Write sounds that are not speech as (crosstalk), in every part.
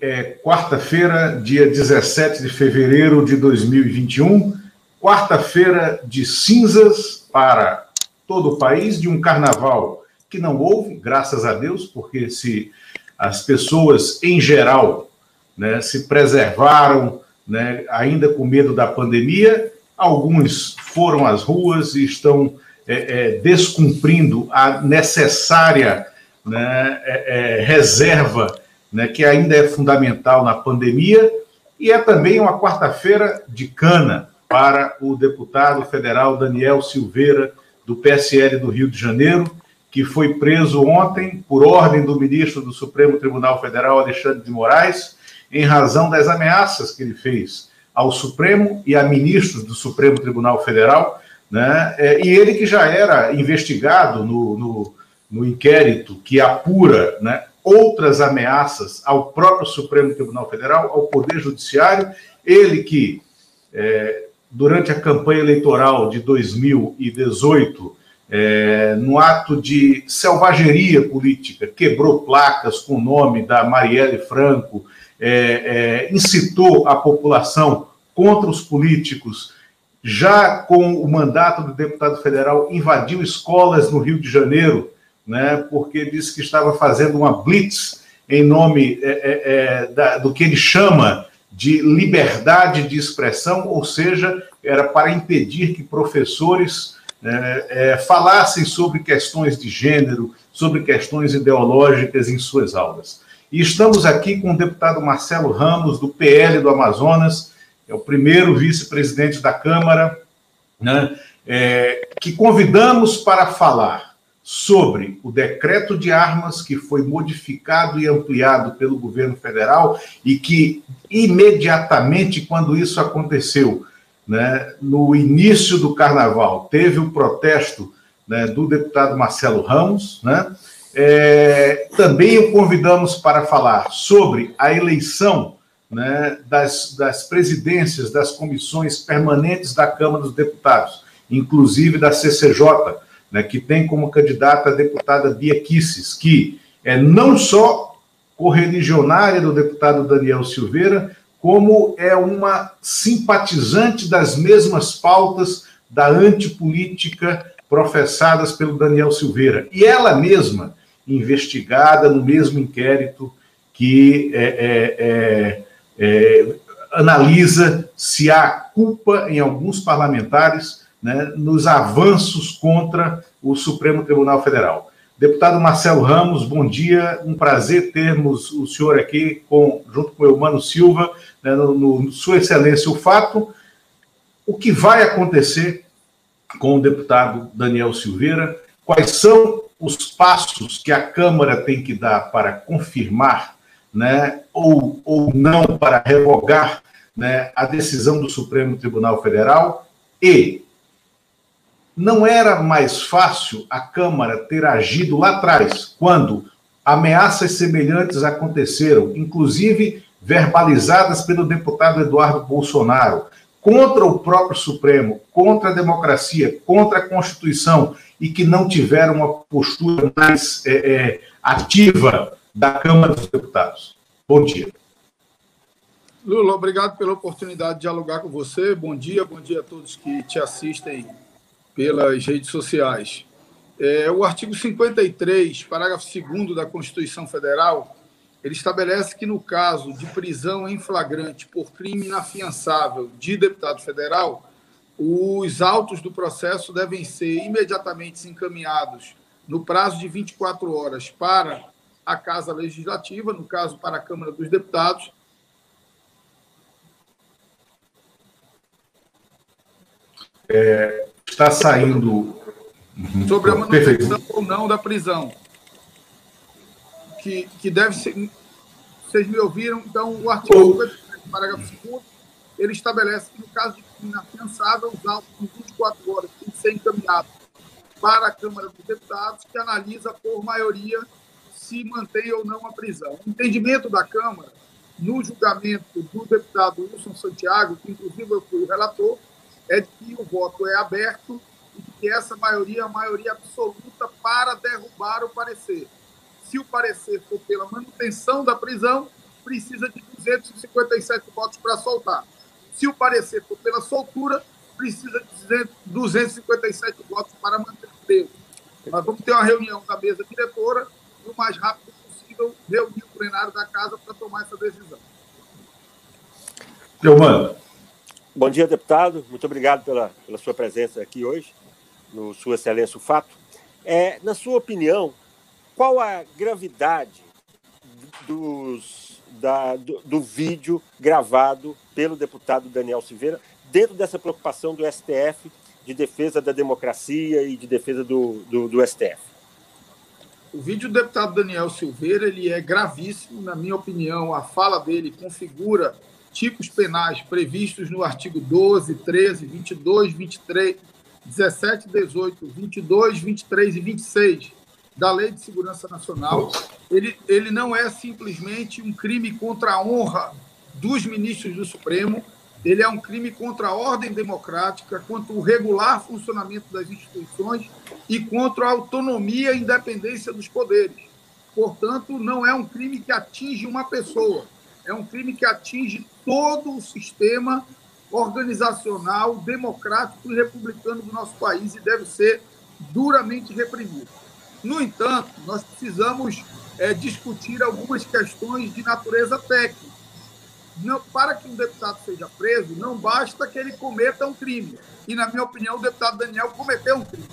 é quarta-feira, dia 17 de fevereiro de 2021, quarta-feira de cinzas para todo o país, de um carnaval que não houve, graças a Deus, porque se as pessoas em geral né, se preservaram, né, ainda com medo da pandemia, alguns foram às ruas e estão é, é, descumprindo a necessária né, é, é reserva né, que ainda é fundamental na pandemia, e é também uma quarta-feira de cana para o deputado federal Daniel Silveira, do PSL do Rio de Janeiro, que foi preso ontem por ordem do ministro do Supremo Tribunal Federal, Alexandre de Moraes, em razão das ameaças que ele fez ao Supremo e a ministros do Supremo Tribunal Federal, né? É, e ele que já era investigado no, no, no inquérito que apura né, outras ameaças ao próprio Supremo Tribunal Federal, ao Poder Judiciário, ele que, é, durante a campanha eleitoral de 2018, é, no ato de selvageria política, quebrou placas com o nome da Marielle Franco, é, é, incitou a população contra os políticos, já com o mandato do deputado federal, invadiu escolas no Rio de Janeiro, né, porque disse que estava fazendo uma blitz em nome é, é, é, da, do que ele chama de liberdade de expressão, ou seja, era para impedir que professores né, é, falassem sobre questões de gênero, sobre questões ideológicas em suas aulas. E estamos aqui com o deputado Marcelo Ramos, do PL do Amazonas, é o primeiro vice-presidente da Câmara, né, é, que convidamos para falar sobre o decreto de armas que foi modificado e ampliado pelo governo federal e que imediatamente quando isso aconteceu, né, no início do carnaval, teve o protesto né, do deputado Marcelo Ramos, né? É, também o convidamos para falar sobre a eleição né, das, das presidências das comissões permanentes da Câmara dos Deputados, inclusive da CCJ, né, que tem como candidata a deputada Bia Kisses, que é não só correligionária do deputado Daniel Silveira, como é uma simpatizante das mesmas pautas da antipolítica professadas pelo Daniel Silveira. E ela mesma, investigada no mesmo inquérito que é, é, é, é analisa se há culpa em alguns parlamentares né, nos avanços contra o Supremo Tribunal Federal. Deputado Marcelo Ramos, bom dia. Um prazer termos o senhor aqui com, junto com o Eumano Silva, né, no, no, Sua Excelência o Fato. O que vai acontecer com o deputado Daniel Silveira? Quais são os passos que a Câmara tem que dar para confirmar né, ou, ou não para revogar né, a decisão do Supremo Tribunal Federal? E não era mais fácil a Câmara ter agido lá atrás, quando ameaças semelhantes aconteceram, inclusive verbalizadas pelo deputado Eduardo Bolsonaro, contra o próprio Supremo, contra a democracia, contra a Constituição, e que não tiveram uma postura mais é, é, ativa da Câmara dos Deputados. Bom dia. Lula, obrigado pela oportunidade de dialogar com você. Bom dia, bom dia a todos que te assistem pelas redes sociais. É, o artigo 53, parágrafo 2 da Constituição Federal, ele estabelece que, no caso de prisão em flagrante por crime inafiançável de deputado federal, os autos do processo devem ser imediatamente encaminhados no prazo de 24 horas para a Casa Legislativa, no caso, para a Câmara dos Deputados. É, está saindo. Uhum. Sobre a manutenção ou não da prisão. Que, que deve ser. Vocês me ouviram? Então, o artigo oh. parágrafo 2 ele estabelece que, no caso de crime inafiançável, os autos em 24 horas têm que ser encaminhados para a Câmara dos Deputados, que analisa por maioria se mantém ou não a prisão. O entendimento da Câmara, no julgamento do deputado Wilson Santiago, que inclusive eu fui o relator, é de que o voto é aberto e que essa maioria é a maioria absoluta para derrubar o parecer. Se o parecer for pela manutenção da prisão, precisa de 257 votos para soltar. Se o parecer for pela soltura, precisa de 257 votos para manter preso. Nós vamos ter uma reunião da mesa diretora e o mais rápido possível reunir o plenário da casa para tomar essa decisão. Leomano. Bom dia, deputado. Muito obrigado pela, pela sua presença aqui hoje, no Sua Excelência o Fato. É, na sua opinião, qual a gravidade dos, da, do, do vídeo gravado pelo deputado Daniel Silveira dentro dessa preocupação do STF de defesa da democracia e de defesa do, do, do, STF? O vídeo do deputado Daniel Silveira ele é gravíssimo, na minha opinião, a fala dele configura tipos penais previstos no artigo 12, 13, 22, 23, 17, 18, 22, 23 e 26 da Lei de Segurança Nacional. Ele, ele não é simplesmente um crime contra a honra dos ministros do Supremo, ele é um crime contra a ordem democrática, contra o regular funcionamento das instituições e contra a autonomia e independência dos poderes. Portanto, não é um crime que atinge uma pessoa, é um crime que atinge todo o sistema organizacional, democrático e republicano do nosso país e deve ser duramente reprimido. No entanto, nós precisamos é, discutir algumas questões de natureza técnica. Não, para que um deputado seja preso, não basta que ele cometa um crime. E, na minha opinião, o deputado Daniel cometeu um crime.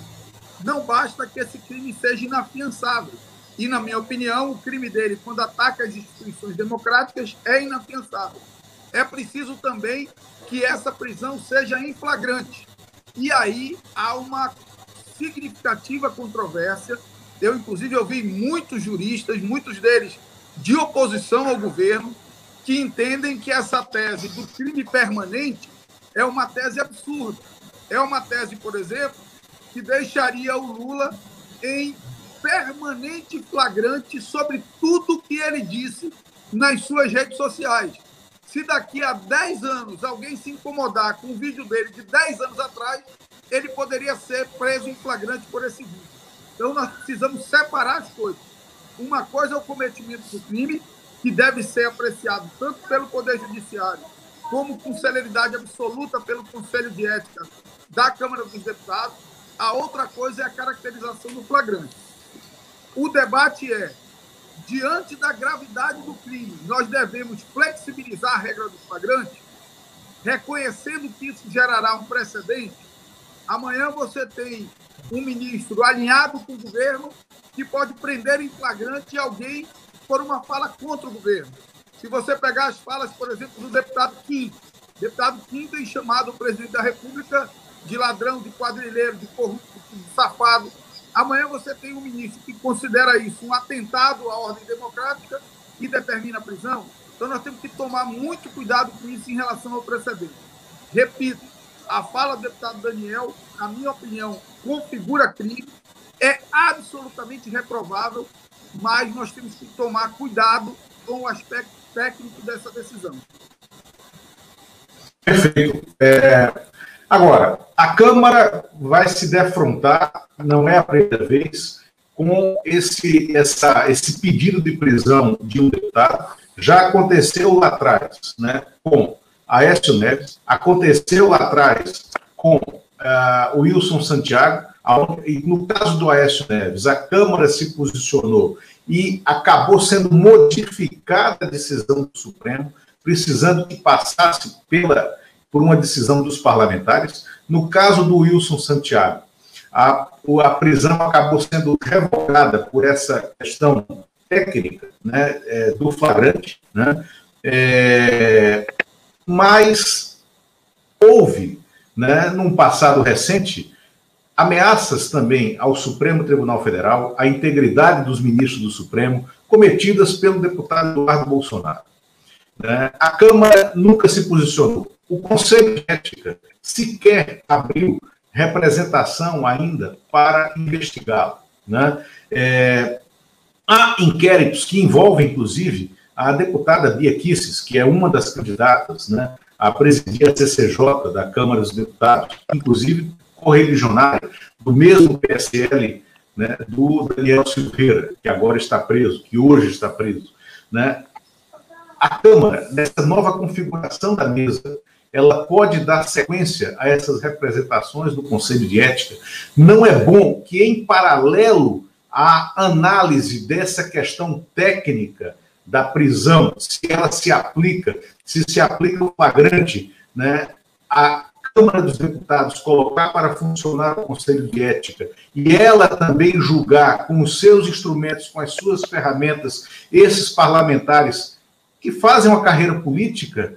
Não basta que esse crime seja inafiançável. E, na minha opinião, o crime dele, quando ataca as instituições democráticas, é inafiançável. É preciso também que essa prisão seja em flagrante. E aí há uma significativa controvérsia eu, inclusive, ouvi muitos juristas, muitos deles de oposição ao governo, que entendem que essa tese do crime permanente é uma tese absurda. É uma tese, por exemplo, que deixaria o Lula em permanente flagrante sobre tudo que ele disse nas suas redes sociais. Se daqui a 10 anos alguém se incomodar com o vídeo dele de 10 anos atrás, ele poderia ser preso em flagrante por esse vídeo. Então, nós precisamos separar as coisas. Uma coisa é o cometimento do crime, que deve ser apreciado tanto pelo Poder Judiciário, como com celeridade absoluta pelo Conselho de Ética da Câmara dos Deputados. A outra coisa é a caracterização do flagrante. O debate é: diante da gravidade do crime, nós devemos flexibilizar a regra do flagrante, reconhecendo que isso gerará um precedente. Amanhã você tem um ministro alinhado com o governo que pode prender em flagrante alguém por uma fala contra o governo. Se você pegar as falas, por exemplo, do deputado Quinto, deputado Quinto tem chamado o presidente da República de ladrão, de quadrilheiro, de corrupto, de safado. Amanhã você tem um ministro que considera isso um atentado à ordem democrática e determina a prisão. Então nós temos que tomar muito cuidado com isso em relação ao precedente. Repito, a fala do deputado Daniel, na minha opinião, configura crime, é absolutamente reprovável, mas nós temos que tomar cuidado com o aspecto técnico dessa decisão. Perfeito. É, agora, a Câmara vai se defrontar, não é a primeira vez, com esse, essa, esse pedido de prisão de um deputado. Já aconteceu lá atrás, né, com Aécio Neves, aconteceu lá atrás com uh, Wilson Santiago, e no caso do Aécio Neves, a Câmara se posicionou e acabou sendo modificada a decisão do Supremo, precisando que passasse pela, por uma decisão dos parlamentares. No caso do Wilson Santiago, a, a prisão acabou sendo revogada por essa questão técnica né, é, do flagrante, né, é, mas houve, né, num passado recente, ameaças também ao Supremo Tribunal Federal, à integridade dos ministros do Supremo, cometidas pelo deputado Eduardo Bolsonaro. Né? A Câmara nunca se posicionou. O Conselho de Ética sequer abriu representação ainda para investigá-lo. Né? É, há inquéritos que envolvem, inclusive, a deputada Bia Kisses, que é uma das candidatas né, a presidir a CCJ da Câmara dos Deputados, inclusive correligionária do mesmo PSL né, do Daniel Silveira, que agora está preso, que hoje está preso. Né? A Câmara, nessa nova configuração da mesa, ela pode dar sequência a essas representações do Conselho de Ética. Não é bom que, em paralelo à análise dessa questão técnica da prisão, se ela se aplica, se se aplica o flagrante, né, a Câmara dos Deputados colocar para funcionar o Conselho de Ética e ela também julgar com os seus instrumentos, com as suas ferramentas, esses parlamentares que fazem uma carreira política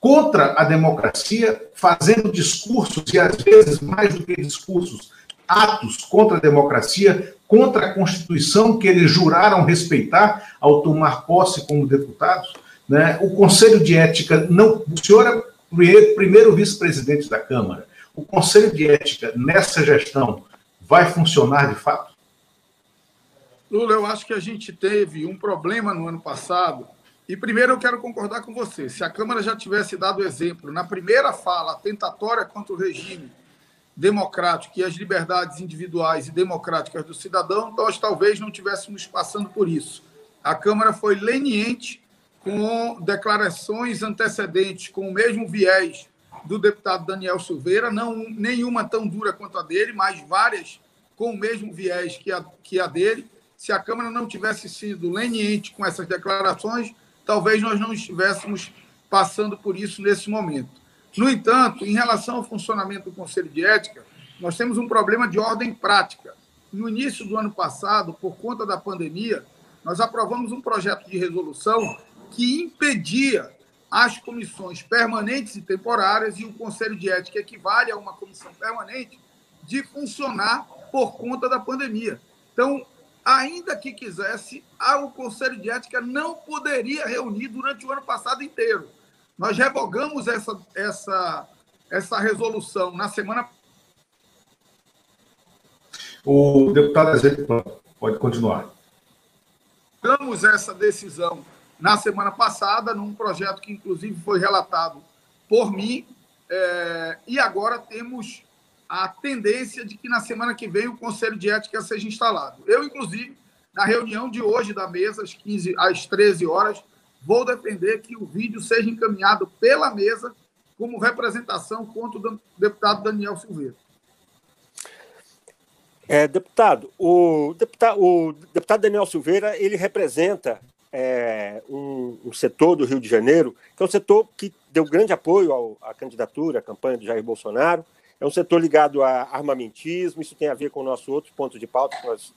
contra a democracia, fazendo discursos, e às vezes mais do que discursos, atos contra a democracia, contra a Constituição que eles juraram respeitar ao tomar posse como deputados. Né? O Conselho de Ética não. O senhor é primeiro vice-presidente da Câmara. O Conselho de Ética, nessa gestão, vai funcionar de fato? Lula, eu acho que a gente teve um problema no ano passado e primeiro eu quero concordar com você. Se a Câmara já tivesse dado exemplo na primeira fala tentatória contra o regime democrático e as liberdades individuais e democráticas do cidadão, nós talvez não tivéssemos passando por isso. A Câmara foi leniente com declarações antecedentes com o mesmo viés do deputado Daniel Silveira, não nenhuma tão dura quanto a dele, mas várias com o mesmo viés que a, que a dele. Se a Câmara não tivesse sido leniente com essas declarações, talvez nós não estivéssemos passando por isso nesse momento. No entanto, em relação ao funcionamento do Conselho de Ética, nós temos um problema de ordem prática. No início do ano passado, por conta da pandemia, nós aprovamos um projeto de resolução que impedia as comissões permanentes e temporárias, e o Conselho de Ética equivale a uma comissão permanente, de funcionar por conta da pandemia. Então, ainda que quisesse, o Conselho de Ética não poderia reunir durante o ano passado inteiro. Nós revogamos essa, essa, essa resolução na semana. O deputado Ezequiel pode continuar. Revogamos essa decisão na semana passada, num projeto que, inclusive, foi relatado por mim, é, e agora temos a tendência de que na semana que vem o Conselho de Ética seja instalado. Eu, inclusive, na reunião de hoje da mesa, às, 15, às 13 horas, vou defender que o vídeo seja encaminhado pela mesa como representação contra o deputado Daniel Silveira. É, deputado, o deputado, o deputado Daniel Silveira ele representa é, um, um, setor do Rio de Janeiro que é um setor que deu grande apoio ao, à candidatura, à campanha do Jair Bolsonaro é um setor ligado a armamentismo, isso tem a ver com o nosso outro ponto de pauta que nós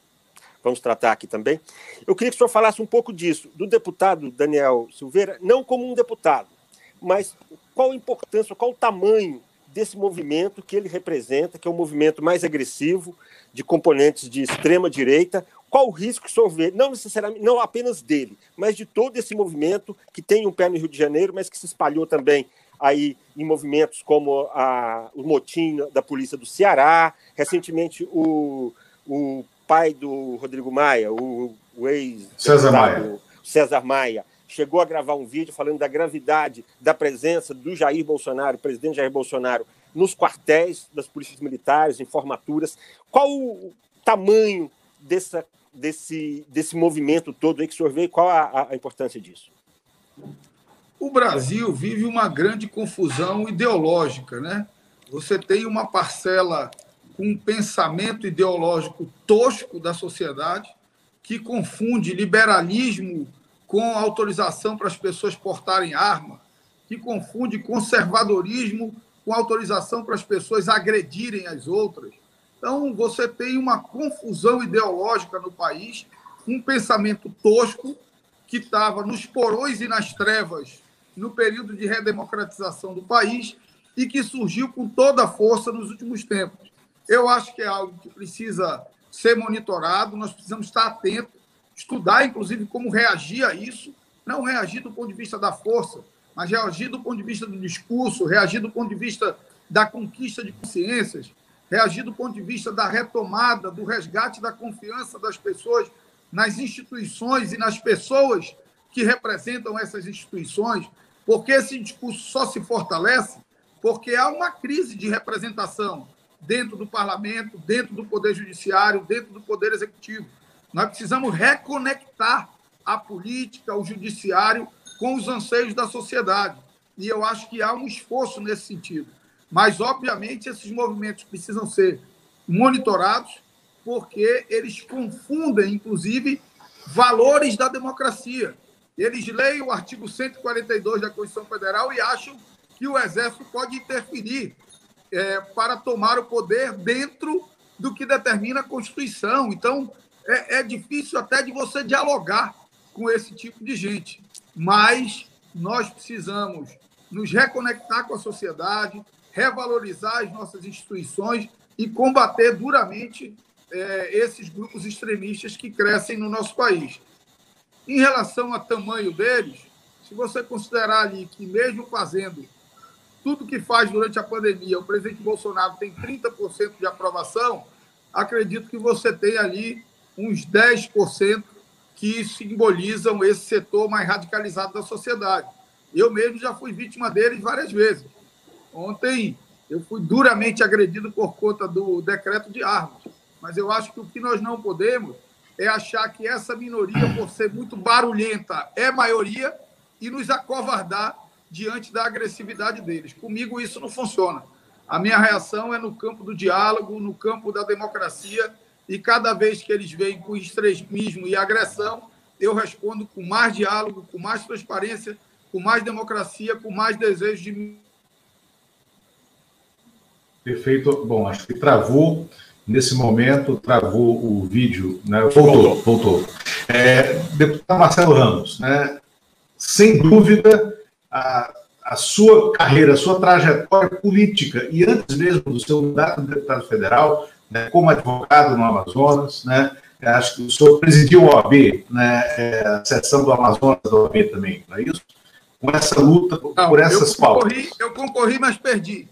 vamos tratar aqui também. Eu queria que o senhor falasse um pouco disso, do deputado Daniel Silveira, não como um deputado, mas qual a importância, qual o tamanho desse movimento que ele representa, que é um movimento mais agressivo, de componentes de extrema direita, qual o risco que o senhor vê, não necessariamente, não apenas dele, mas de todo esse movimento que tem um pé no Rio de Janeiro, mas que se espalhou também aí em movimentos como a, o motim da polícia do Ceará, recentemente o, o pai do Rodrigo Maia, o, o ex César Maia. César Maia, chegou a gravar um vídeo falando da gravidade da presença do Jair Bolsonaro, presidente Jair Bolsonaro, nos quartéis das polícias militares, em formaturas. Qual o tamanho dessa, desse, desse movimento todo aí que o senhor vê qual a, a importância disso? O Brasil vive uma grande confusão ideológica, né? Você tem uma parcela com um pensamento ideológico tosco da sociedade que confunde liberalismo com autorização para as pessoas portarem arma, que confunde conservadorismo com autorização para as pessoas agredirem as outras. Então, você tem uma confusão ideológica no país, um pensamento tosco que estava nos porões e nas trevas no período de redemocratização do país e que surgiu com toda a força nos últimos tempos. Eu acho que é algo que precisa ser monitorado, nós precisamos estar atentos, estudar, inclusive, como reagir a isso, não reagir do ponto de vista da força, mas reagir do ponto de vista do discurso, reagir do ponto de vista da conquista de consciências, reagir do ponto de vista da retomada, do resgate da confiança das pessoas nas instituições e nas pessoas que representam essas instituições, porque esse discurso só se fortalece porque há uma crise de representação dentro do parlamento, dentro do poder judiciário, dentro do poder executivo. Nós precisamos reconectar a política, o judiciário com os anseios da sociedade. E eu acho que há um esforço nesse sentido. Mas, obviamente, esses movimentos precisam ser monitorados, porque eles confundem, inclusive, valores da democracia. Eles leem o artigo 142 da Constituição Federal e acham que o Exército pode interferir é, para tomar o poder dentro do que determina a Constituição. Então, é, é difícil até de você dialogar com esse tipo de gente. Mas nós precisamos nos reconectar com a sociedade, revalorizar as nossas instituições e combater duramente é, esses grupos extremistas que crescem no nosso país. Em relação ao tamanho deles, se você considerar ali que, mesmo fazendo tudo que faz durante a pandemia, o presidente Bolsonaro tem 30% de aprovação, acredito que você tem ali uns 10% que simbolizam esse setor mais radicalizado da sociedade. Eu mesmo já fui vítima deles várias vezes. Ontem eu fui duramente agredido por conta do decreto de armas. Mas eu acho que o que nós não podemos é achar que essa minoria, por ser muito barulhenta, é maioria e nos acovardar diante da agressividade deles. Comigo isso não funciona. A minha reação é no campo do diálogo, no campo da democracia, e cada vez que eles vêm com extremismo e agressão, eu respondo com mais diálogo, com mais transparência, com mais democracia, com mais desejo de. Perfeito. Bom, acho que travou nesse momento, travou o vídeo, né? Voltou, voltou. É, deputado Marcelo Ramos, né? Sem dúvida, a, a sua carreira, a sua trajetória política e antes mesmo do seu mandato de deputado federal, né, como advogado no Amazonas, né? Acho que o senhor presidiu a OAB, né, é, a seção do Amazonas da OAB também, não é isso? Com essa luta não, por essas eu concorri, pautas. Eu concorri, mas perdi.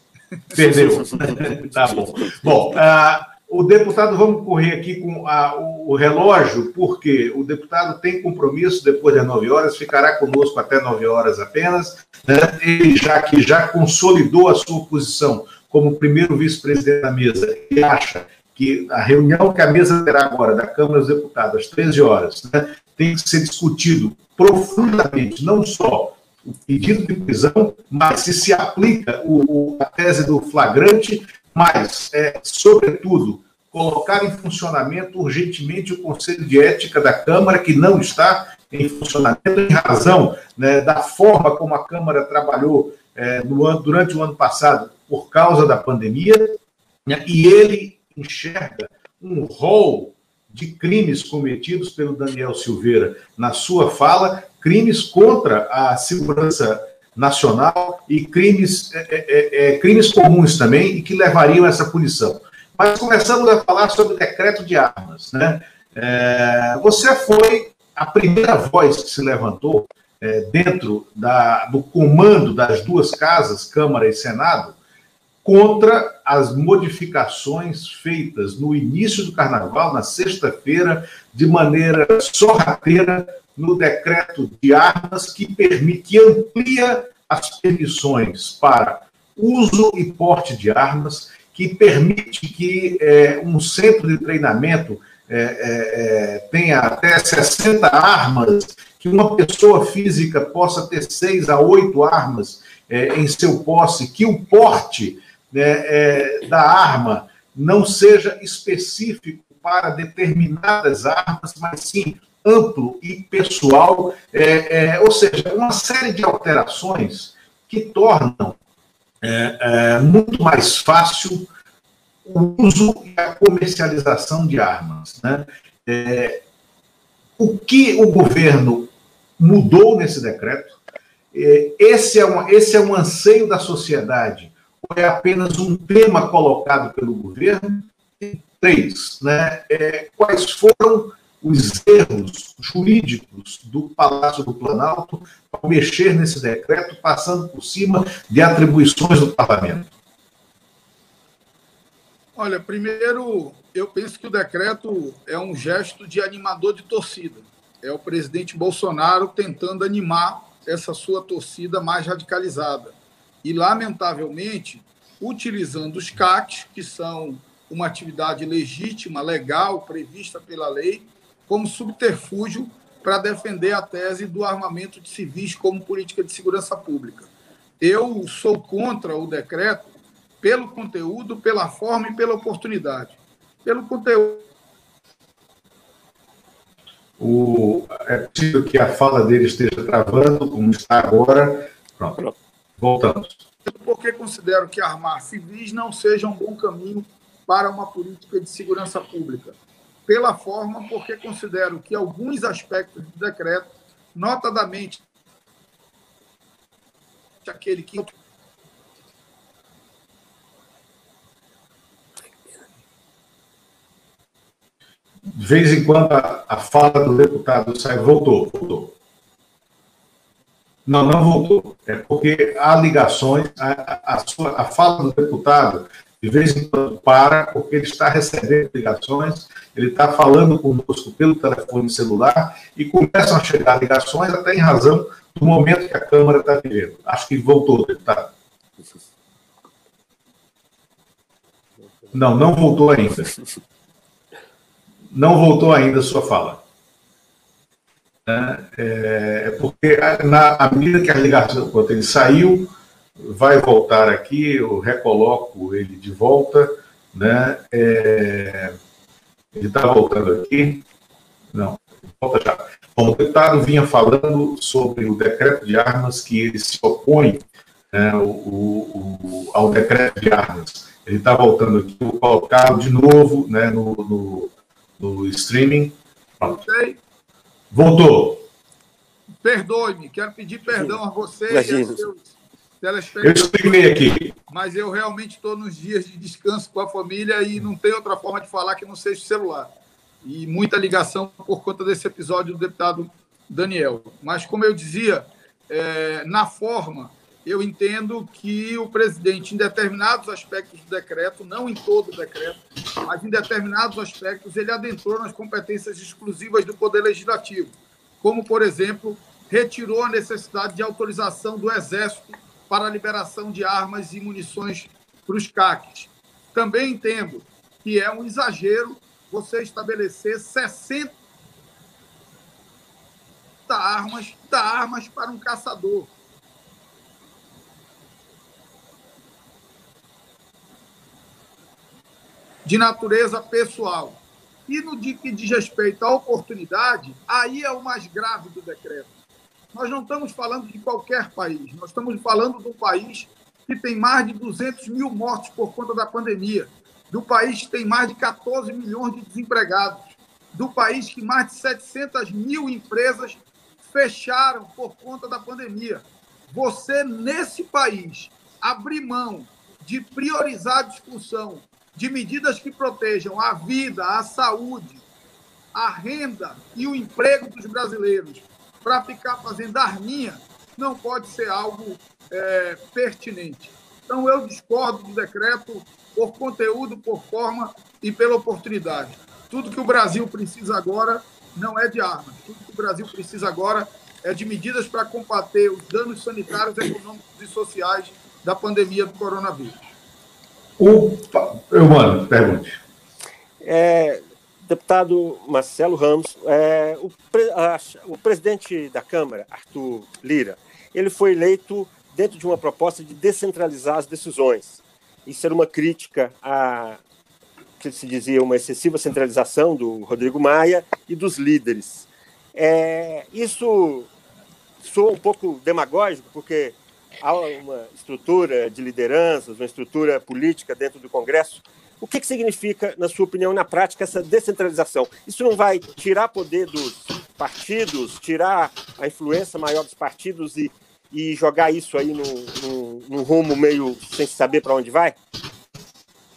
Perdeu. (laughs) tá bom. Bom, uh, o deputado, vamos correr aqui com a, o relógio, porque o deputado tem compromisso depois das nove horas, ficará conosco até nove horas apenas. Né? Ele já que já consolidou a sua posição como primeiro vice-presidente da mesa e acha que a reunião que a mesa terá agora da Câmara dos Deputados às 13 horas né, tem que ser discutido profundamente, não só o pedido de prisão, mas se se aplica o, o, a tese do flagrante mas, é, sobretudo, colocar em funcionamento urgentemente o Conselho de Ética da Câmara, que não está em funcionamento em razão né, da forma como a Câmara trabalhou é, no durante o ano passado por causa da pandemia, né, e ele enxerga um rol de crimes cometidos pelo Daniel Silveira na sua fala, crimes contra a segurança nacional e crimes, é, é, é, é, crimes comuns também e que levariam a essa punição. Mas começamos a falar sobre o decreto de armas. Né? É, você foi a primeira voz que se levantou dentro da, do comando das duas casas, Câmara e Senado, contra as modificações feitas no início do carnaval, na sexta-feira, de maneira sorrateira, no decreto de armas que permite, que amplia as permissões para uso e porte de armas, que permite que é, um centro de treinamento é, é, é tenha até 60 armas, que uma pessoa física possa ter seis a oito armas é, em seu posse, que o porte né, é, da arma não seja específico para determinadas armas, mas sim amplo e pessoal, é, é, ou seja, uma série de alterações que tornam é, é, muito mais fácil o uso e a comercialização de armas. Né? É, o que o governo mudou nesse decreto? É, esse é, um, esse é um anseio da sociedade ou é apenas um tema colocado pelo governo? Três, né? quais foram os erros jurídicos do Palácio do Planalto ao mexer nesse decreto, passando por cima de atribuições do parlamento? Olha, primeiro, eu penso que o decreto é um gesto de animador de torcida. É o presidente Bolsonaro tentando animar essa sua torcida mais radicalizada. E, lamentavelmente, utilizando os CACs, que são uma atividade legítima, legal, prevista pela lei, como subterfúgio para defender a tese do armamento de civis como política de segurança pública. Eu sou contra o decreto pelo conteúdo, pela forma e pela oportunidade. Pelo conteúdo. O, é possível que a fala dele esteja travando, como está agora. Pronto, voltamos. Porque considero que armar civis não seja um bom caminho para uma política de segurança pública. Pela forma, porque considero que alguns aspectos do decreto, notadamente aquele que de vez em quando a, a fala do deputado sai, voltou, voltou. Não, não voltou. É porque há ligações, a, a, sua, a fala do deputado, de vez em quando, para, porque ele está recebendo ligações, ele está falando conosco pelo telefone celular e começam a chegar ligações, até em razão do momento que a Câmara está vivendo. Acho que voltou, deputado. Não, não voltou ainda. Não voltou ainda a sua fala. É, é porque na à medida que a ligação, quando ele saiu, vai voltar aqui, eu recoloco ele de volta, né? É, ele está voltando aqui. Não, volta já. Bom, o deputado vinha falando sobre o decreto de armas que ele se opõe né, o, o, ao decreto de armas. Ele está voltando aqui, vou colocá-lo de novo né, no, no no streaming. Pronto. Voltou. Perdoe-me, quero pedir perdão a você e aos seus. Eu expliquei aqui. Mas eu realmente estou nos dias de descanso com a família e não tem outra forma de falar que não seja celular. E muita ligação por conta desse episódio do deputado Daniel. Mas, como eu dizia, é, na forma, eu entendo que o presidente, em determinados aspectos do decreto, não em todo o decreto, mas em determinados aspectos, ele adentrou nas competências exclusivas do Poder Legislativo, como, por exemplo, retirou a necessidade de autorização do Exército para a liberação de armas e munições para os CACs. Também entendo que é um exagero você estabelecer 60 armas, armas para um caçador de natureza pessoal. E no que diz respeito à oportunidade, aí é o mais grave do decreto. Nós não estamos falando de qualquer país, nós estamos falando de um país que tem mais de 200 mil mortes por conta da pandemia, do país que tem mais de 14 milhões de desempregados, do país que mais de 700 mil empresas fecharam por conta da pandemia. Você, nesse país, abrir mão de priorizar a discussão de medidas que protejam a vida, a saúde, a renda e o emprego dos brasileiros para ficar fazendo arminha não pode ser algo é, pertinente. Então, eu discordo do decreto por conteúdo, por forma e pela oportunidade. Tudo que o Brasil precisa agora não é de armas. Tudo que o Brasil precisa agora é de medidas para combater os danos sanitários, econômicos e sociais da pandemia do coronavírus. O, eu mando, pergunte. É, deputado Marcelo Ramos, é, o, a, o presidente da Câmara, Arthur Lira, ele foi eleito dentro de uma proposta de descentralizar as decisões. Isso era uma crítica a que se dizia uma excessiva centralização do Rodrigo Maia e dos líderes. É, isso soa um pouco demagógico, porque há uma estrutura de lideranças, uma estrutura política dentro do Congresso. O que, que significa, na sua opinião, na prática, essa descentralização? Isso não vai tirar poder dos partidos, tirar a influência maior dos partidos e, e jogar isso aí num, rumo meio sem saber para onde vai?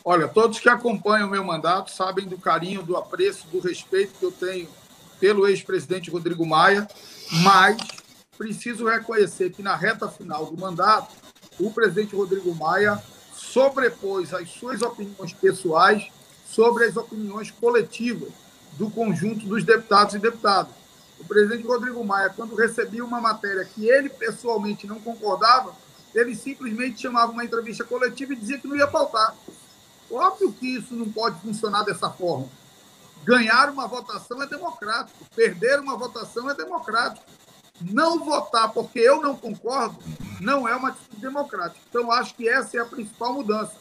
Olha, todos que acompanham o meu mandato sabem do carinho, do apreço, do respeito que eu tenho pelo ex-presidente Rodrigo Maia, mas preciso reconhecer que na reta final do mandato, o presidente Rodrigo Maia sobrepôs as suas opiniões pessoais sobre as opiniões coletivas do conjunto dos deputados e deputadas. O presidente Rodrigo Maia, quando recebia uma matéria que ele pessoalmente não concordava, ele simplesmente chamava uma entrevista coletiva e dizia que não ia pautar. Óbvio que isso não pode funcionar dessa forma. Ganhar uma votação é democrático, perder uma votação é democrático. Não votar porque eu não concordo não é uma atitude democrática. Então, acho que essa é a principal mudança.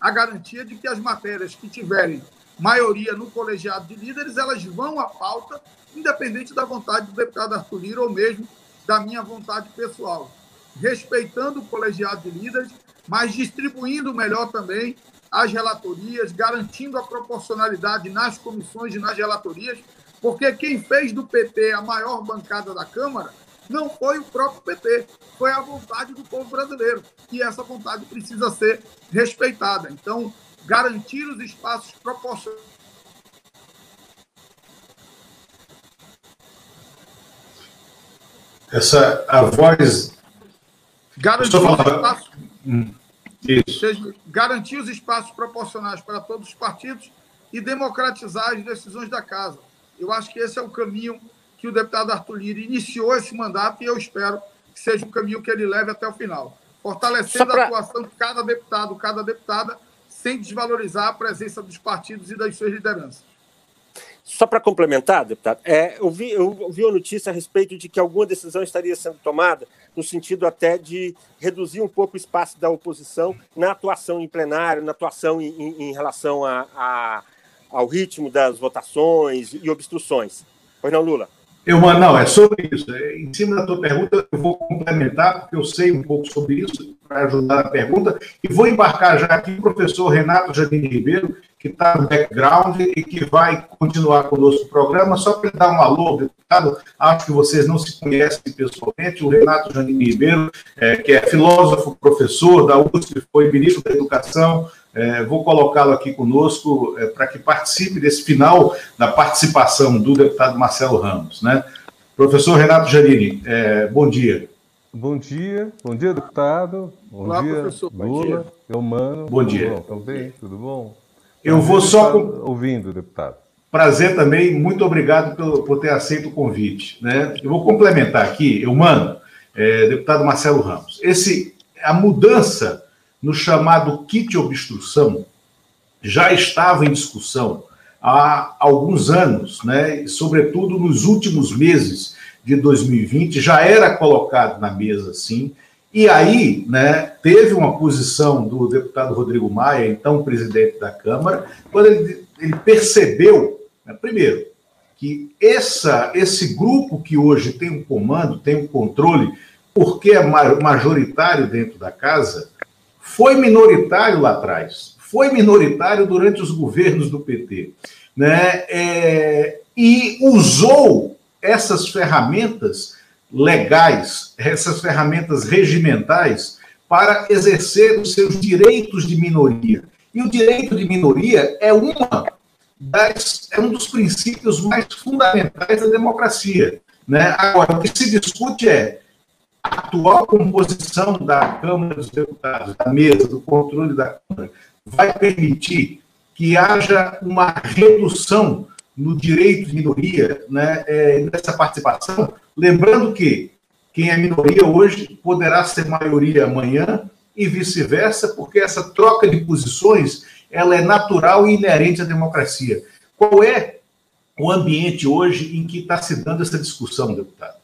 A garantia de que as matérias que tiverem maioria no colegiado de líderes, elas vão à pauta, independente da vontade do deputado Arthur Lira ou mesmo da minha vontade pessoal. Respeitando o colegiado de líderes, mas distribuindo melhor também as relatorias, garantindo a proporcionalidade nas comissões e nas relatorias, porque quem fez do PT a maior bancada da Câmara não foi o próprio PT, foi a vontade do povo brasileiro. E essa vontade precisa ser respeitada. Então, garantir os espaços proporcionais. Essa a voz. Garantir os espaços. Hum. Garantir os espaços proporcionais para todos os partidos e democratizar as decisões da casa. Eu acho que esse é o caminho que o deputado Arthur Lira iniciou esse mandato e eu espero que seja um caminho que ele leve até o final. Fortalecendo pra... a atuação de cada deputado, cada deputada, sem desvalorizar a presença dos partidos e das suas lideranças. Só para complementar, deputado, é, eu, vi, eu vi uma notícia a respeito de que alguma decisão estaria sendo tomada no sentido até de reduzir um pouco o espaço da oposição na atuação em plenário, na atuação em, em, em relação a, a, ao ritmo das votações e obstruções. Pois não, Lula? Eu, não, é sobre isso. É, em cima da tua pergunta, eu vou complementar, porque eu sei um pouco sobre isso, para ajudar na pergunta, e vou embarcar já aqui o professor Renato Janine Ribeiro, que está no background e que vai continuar conosco o programa. Só para dar um alô, deputado, acho que vocês não se conhecem pessoalmente. O Renato Janine Ribeiro, é, que é filósofo, professor da USP, foi ministro da Educação, é, vou colocá-lo aqui conosco é, para que participe desse final da participação do deputado Marcelo Ramos. Né? Professor Renato Janine, é, bom dia. Bom dia, bom dia, deputado. Bom Olá, dia, professor. Lula, bom dia. Eumano. Bom dia. Bom, também, tudo bom? Eu vou só. Ouvindo, deputado. Prazer também, muito obrigado por, por ter aceito o convite. Né? Eu vou complementar aqui, Eumano, é, deputado Marcelo Ramos. Esse, a mudança no chamado kit obstrução já estava em discussão há alguns anos, né? sobretudo nos últimos meses de 2020, já era colocado na mesa, sim. E aí, né, teve uma posição do deputado Rodrigo Maia, então presidente da Câmara, quando ele, ele percebeu, né, primeiro, que essa, esse grupo que hoje tem um comando, tem um controle, porque é majoritário dentro da casa, foi minoritário lá atrás, foi minoritário durante os governos do PT, né? É, e usou essas ferramentas legais, essas ferramentas regimentais, para exercer os seus direitos de minoria. E o direito de minoria é uma das, é um dos princípios mais fundamentais da democracia. Né? Agora, o que se discute é atual composição da Câmara dos Deputados, da mesa, do controle da Câmara, vai permitir que haja uma redução no direito de minoria, né, é, nessa participação, lembrando que quem é minoria hoje poderá ser maioria amanhã e vice-versa, porque essa troca de posições ela é natural e inerente à democracia. Qual é o ambiente hoje em que está se dando essa discussão, deputado?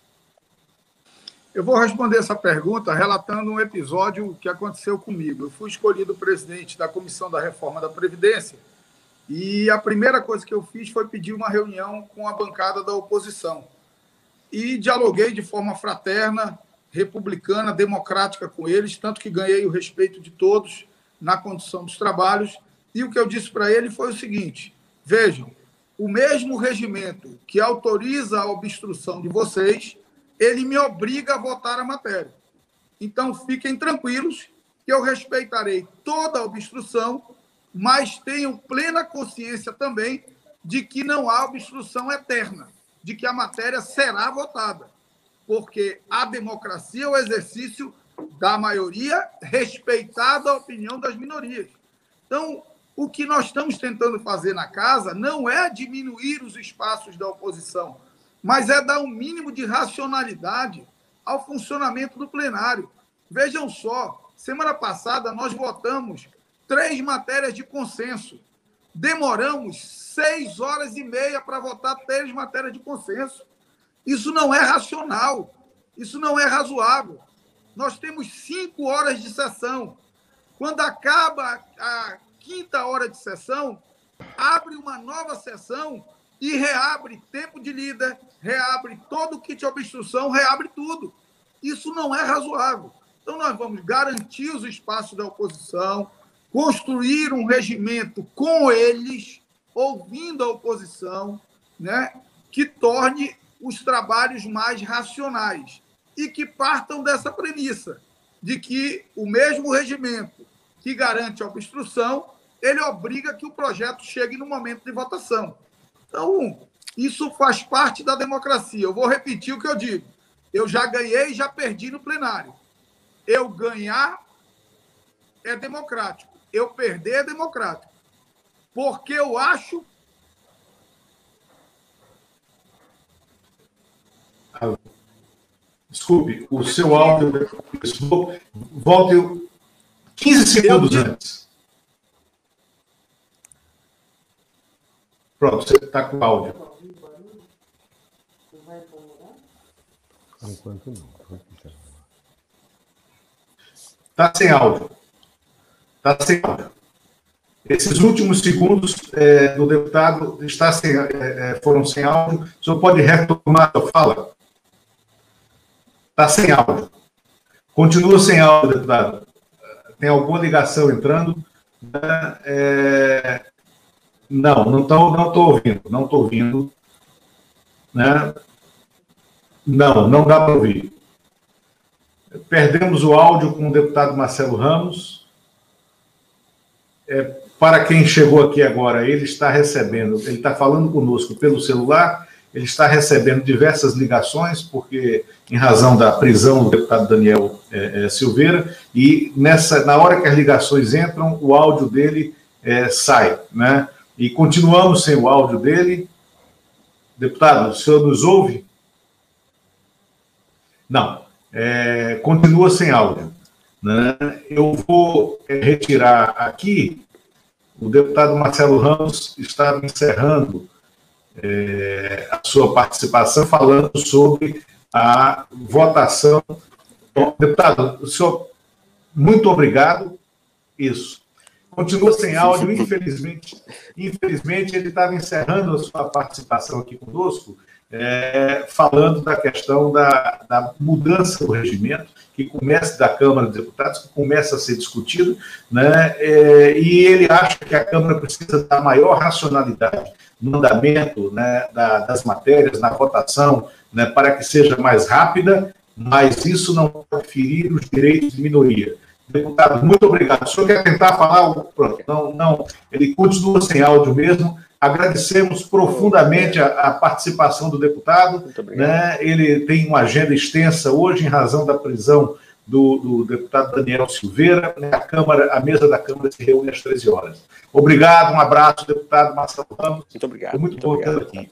Eu vou responder essa pergunta relatando um episódio que aconteceu comigo. Eu fui escolhido presidente da Comissão da Reforma da Previdência e a primeira coisa que eu fiz foi pedir uma reunião com a bancada da oposição. E dialoguei de forma fraterna, republicana, democrática com eles, tanto que ganhei o respeito de todos na condição dos trabalhos. E o que eu disse para ele foi o seguinte: vejam, o mesmo regimento que autoriza a obstrução de vocês ele me obriga a votar a matéria. Então, fiquem tranquilos que eu respeitarei toda a obstrução, mas tenho plena consciência também de que não há obstrução eterna, de que a matéria será votada, porque a democracia é o exercício da maioria, respeitada a opinião das minorias. Então, o que nós estamos tentando fazer na casa não é diminuir os espaços da oposição, mas é dar um mínimo de racionalidade ao funcionamento do plenário. Vejam só, semana passada nós votamos três matérias de consenso. demoramos seis horas e meia para votar três matérias de consenso. Isso não é racional, isso não é razoável. Nós temos cinco horas de sessão. Quando acaba a quinta hora de sessão, abre uma nova sessão e reabre tempo de líder, reabre todo o kit de obstrução, reabre tudo. Isso não é razoável. Então, nós vamos garantir os espaços da oposição, construir um regimento com eles, ouvindo a oposição, né, que torne os trabalhos mais racionais e que partam dessa premissa de que o mesmo regimento que garante a obstrução, ele obriga que o projeto chegue no momento de votação. Então, isso faz parte da democracia. Eu vou repetir o que eu digo. Eu já ganhei e já perdi no plenário. Eu ganhar é democrático. Eu perder é democrático. Porque eu acho. Desculpe, o seu áudio. Volte 15 segundos eu... antes. Pronto, você está com o áudio. Enquanto não. Está sem áudio. Está sem áudio. Esses últimos segundos é, do deputado está sem, é, é, foram sem áudio. O senhor pode retomar a fala? Está sem áudio. Continua sem áudio, deputado. Tem alguma ligação entrando? É... Não, não estou não tô ouvindo. Não estou ouvindo. Né? Não, não dá para ouvir. Perdemos o áudio com o deputado Marcelo Ramos. É, para quem chegou aqui agora, ele está recebendo, ele está falando conosco pelo celular, ele está recebendo diversas ligações, porque em razão da prisão do deputado Daniel é, é, Silveira, e nessa, na hora que as ligações entram, o áudio dele é, sai, né? E continuamos sem o áudio dele. Deputado, o senhor nos ouve? Não é, continua sem áudio. Né? Eu vou é, retirar aqui, o deputado Marcelo Ramos estava encerrando é, a sua participação falando sobre a votação. Bom, deputado, senhor, muito obrigado. Isso. Continua sem áudio, infelizmente. Infelizmente, ele estava encerrando a sua participação aqui conosco é, falando da questão da, da, mudança do regimento, que começa da Câmara dos Deputados, que começa a ser discutido, né, é, e ele acha que a Câmara precisa dar maior racionalidade no andamento né, da, das matérias, na votação, né, para que seja mais rápida, mas isso não pode ferir os direitos de minoria. Deputado, muito obrigado. O senhor quer tentar falar? Pronto, não, não, ele continua sem áudio mesmo. Agradecemos profundamente a, a participação do deputado. Né? Ele tem uma agenda extensa hoje, em razão da prisão do, do deputado Daniel Silveira. Né? A Câmara, a mesa da Câmara se reúne às 13 horas. Obrigado, um abraço, deputado Marcelo Ramos. Muito obrigado. Foi muito, muito bom obrigado. aqui.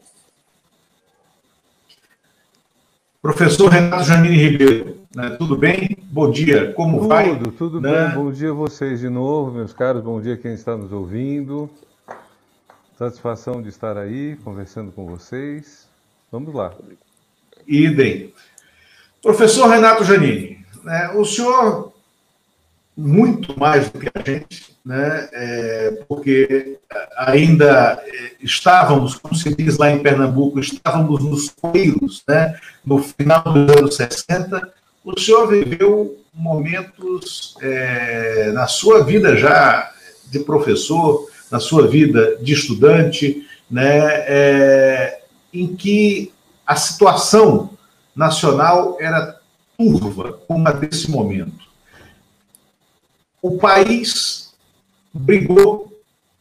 Professor Renato Janine Ribeiro, né? tudo bem? Bom dia, como tudo, vai? Tudo, tudo né? bem. Bom dia a vocês de novo, meus caros. Bom dia quem está nos ouvindo. Satisfação de estar aí conversando com vocês. Vamos lá. Idem. Professor Renato Janini, né, o senhor, muito mais do que a gente, né, é, porque ainda é, estávamos, como se diz lá em Pernambuco, estávamos nos coelhos, né, no final dos anos 60, o senhor viveu momentos é, na sua vida já de professor, na sua vida de estudante, né, é, em que a situação nacional era turva, como a desse momento. O país brigou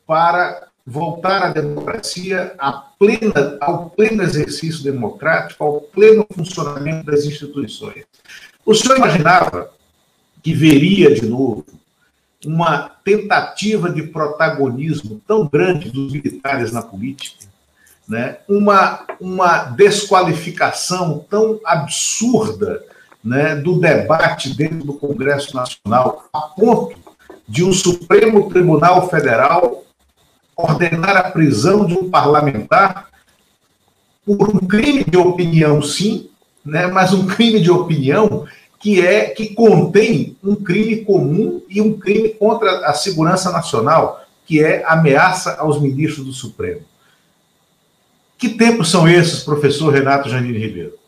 para voltar à democracia, à plena, ao pleno exercício democrático, ao pleno funcionamento das instituições. O senhor imaginava que veria de novo uma tentativa de protagonismo tão grande dos militares na política, né? uma, uma desqualificação tão absurda né, do debate dentro do Congresso Nacional, a ponto de um Supremo Tribunal Federal ordenar a prisão de um parlamentar por um crime de opinião, sim, né, mas um crime de opinião que é que contém um crime comum e um crime contra a segurança nacional, que é ameaça aos ministros do Supremo. Que tempos são esses, professor Renato Janine Ribeiro?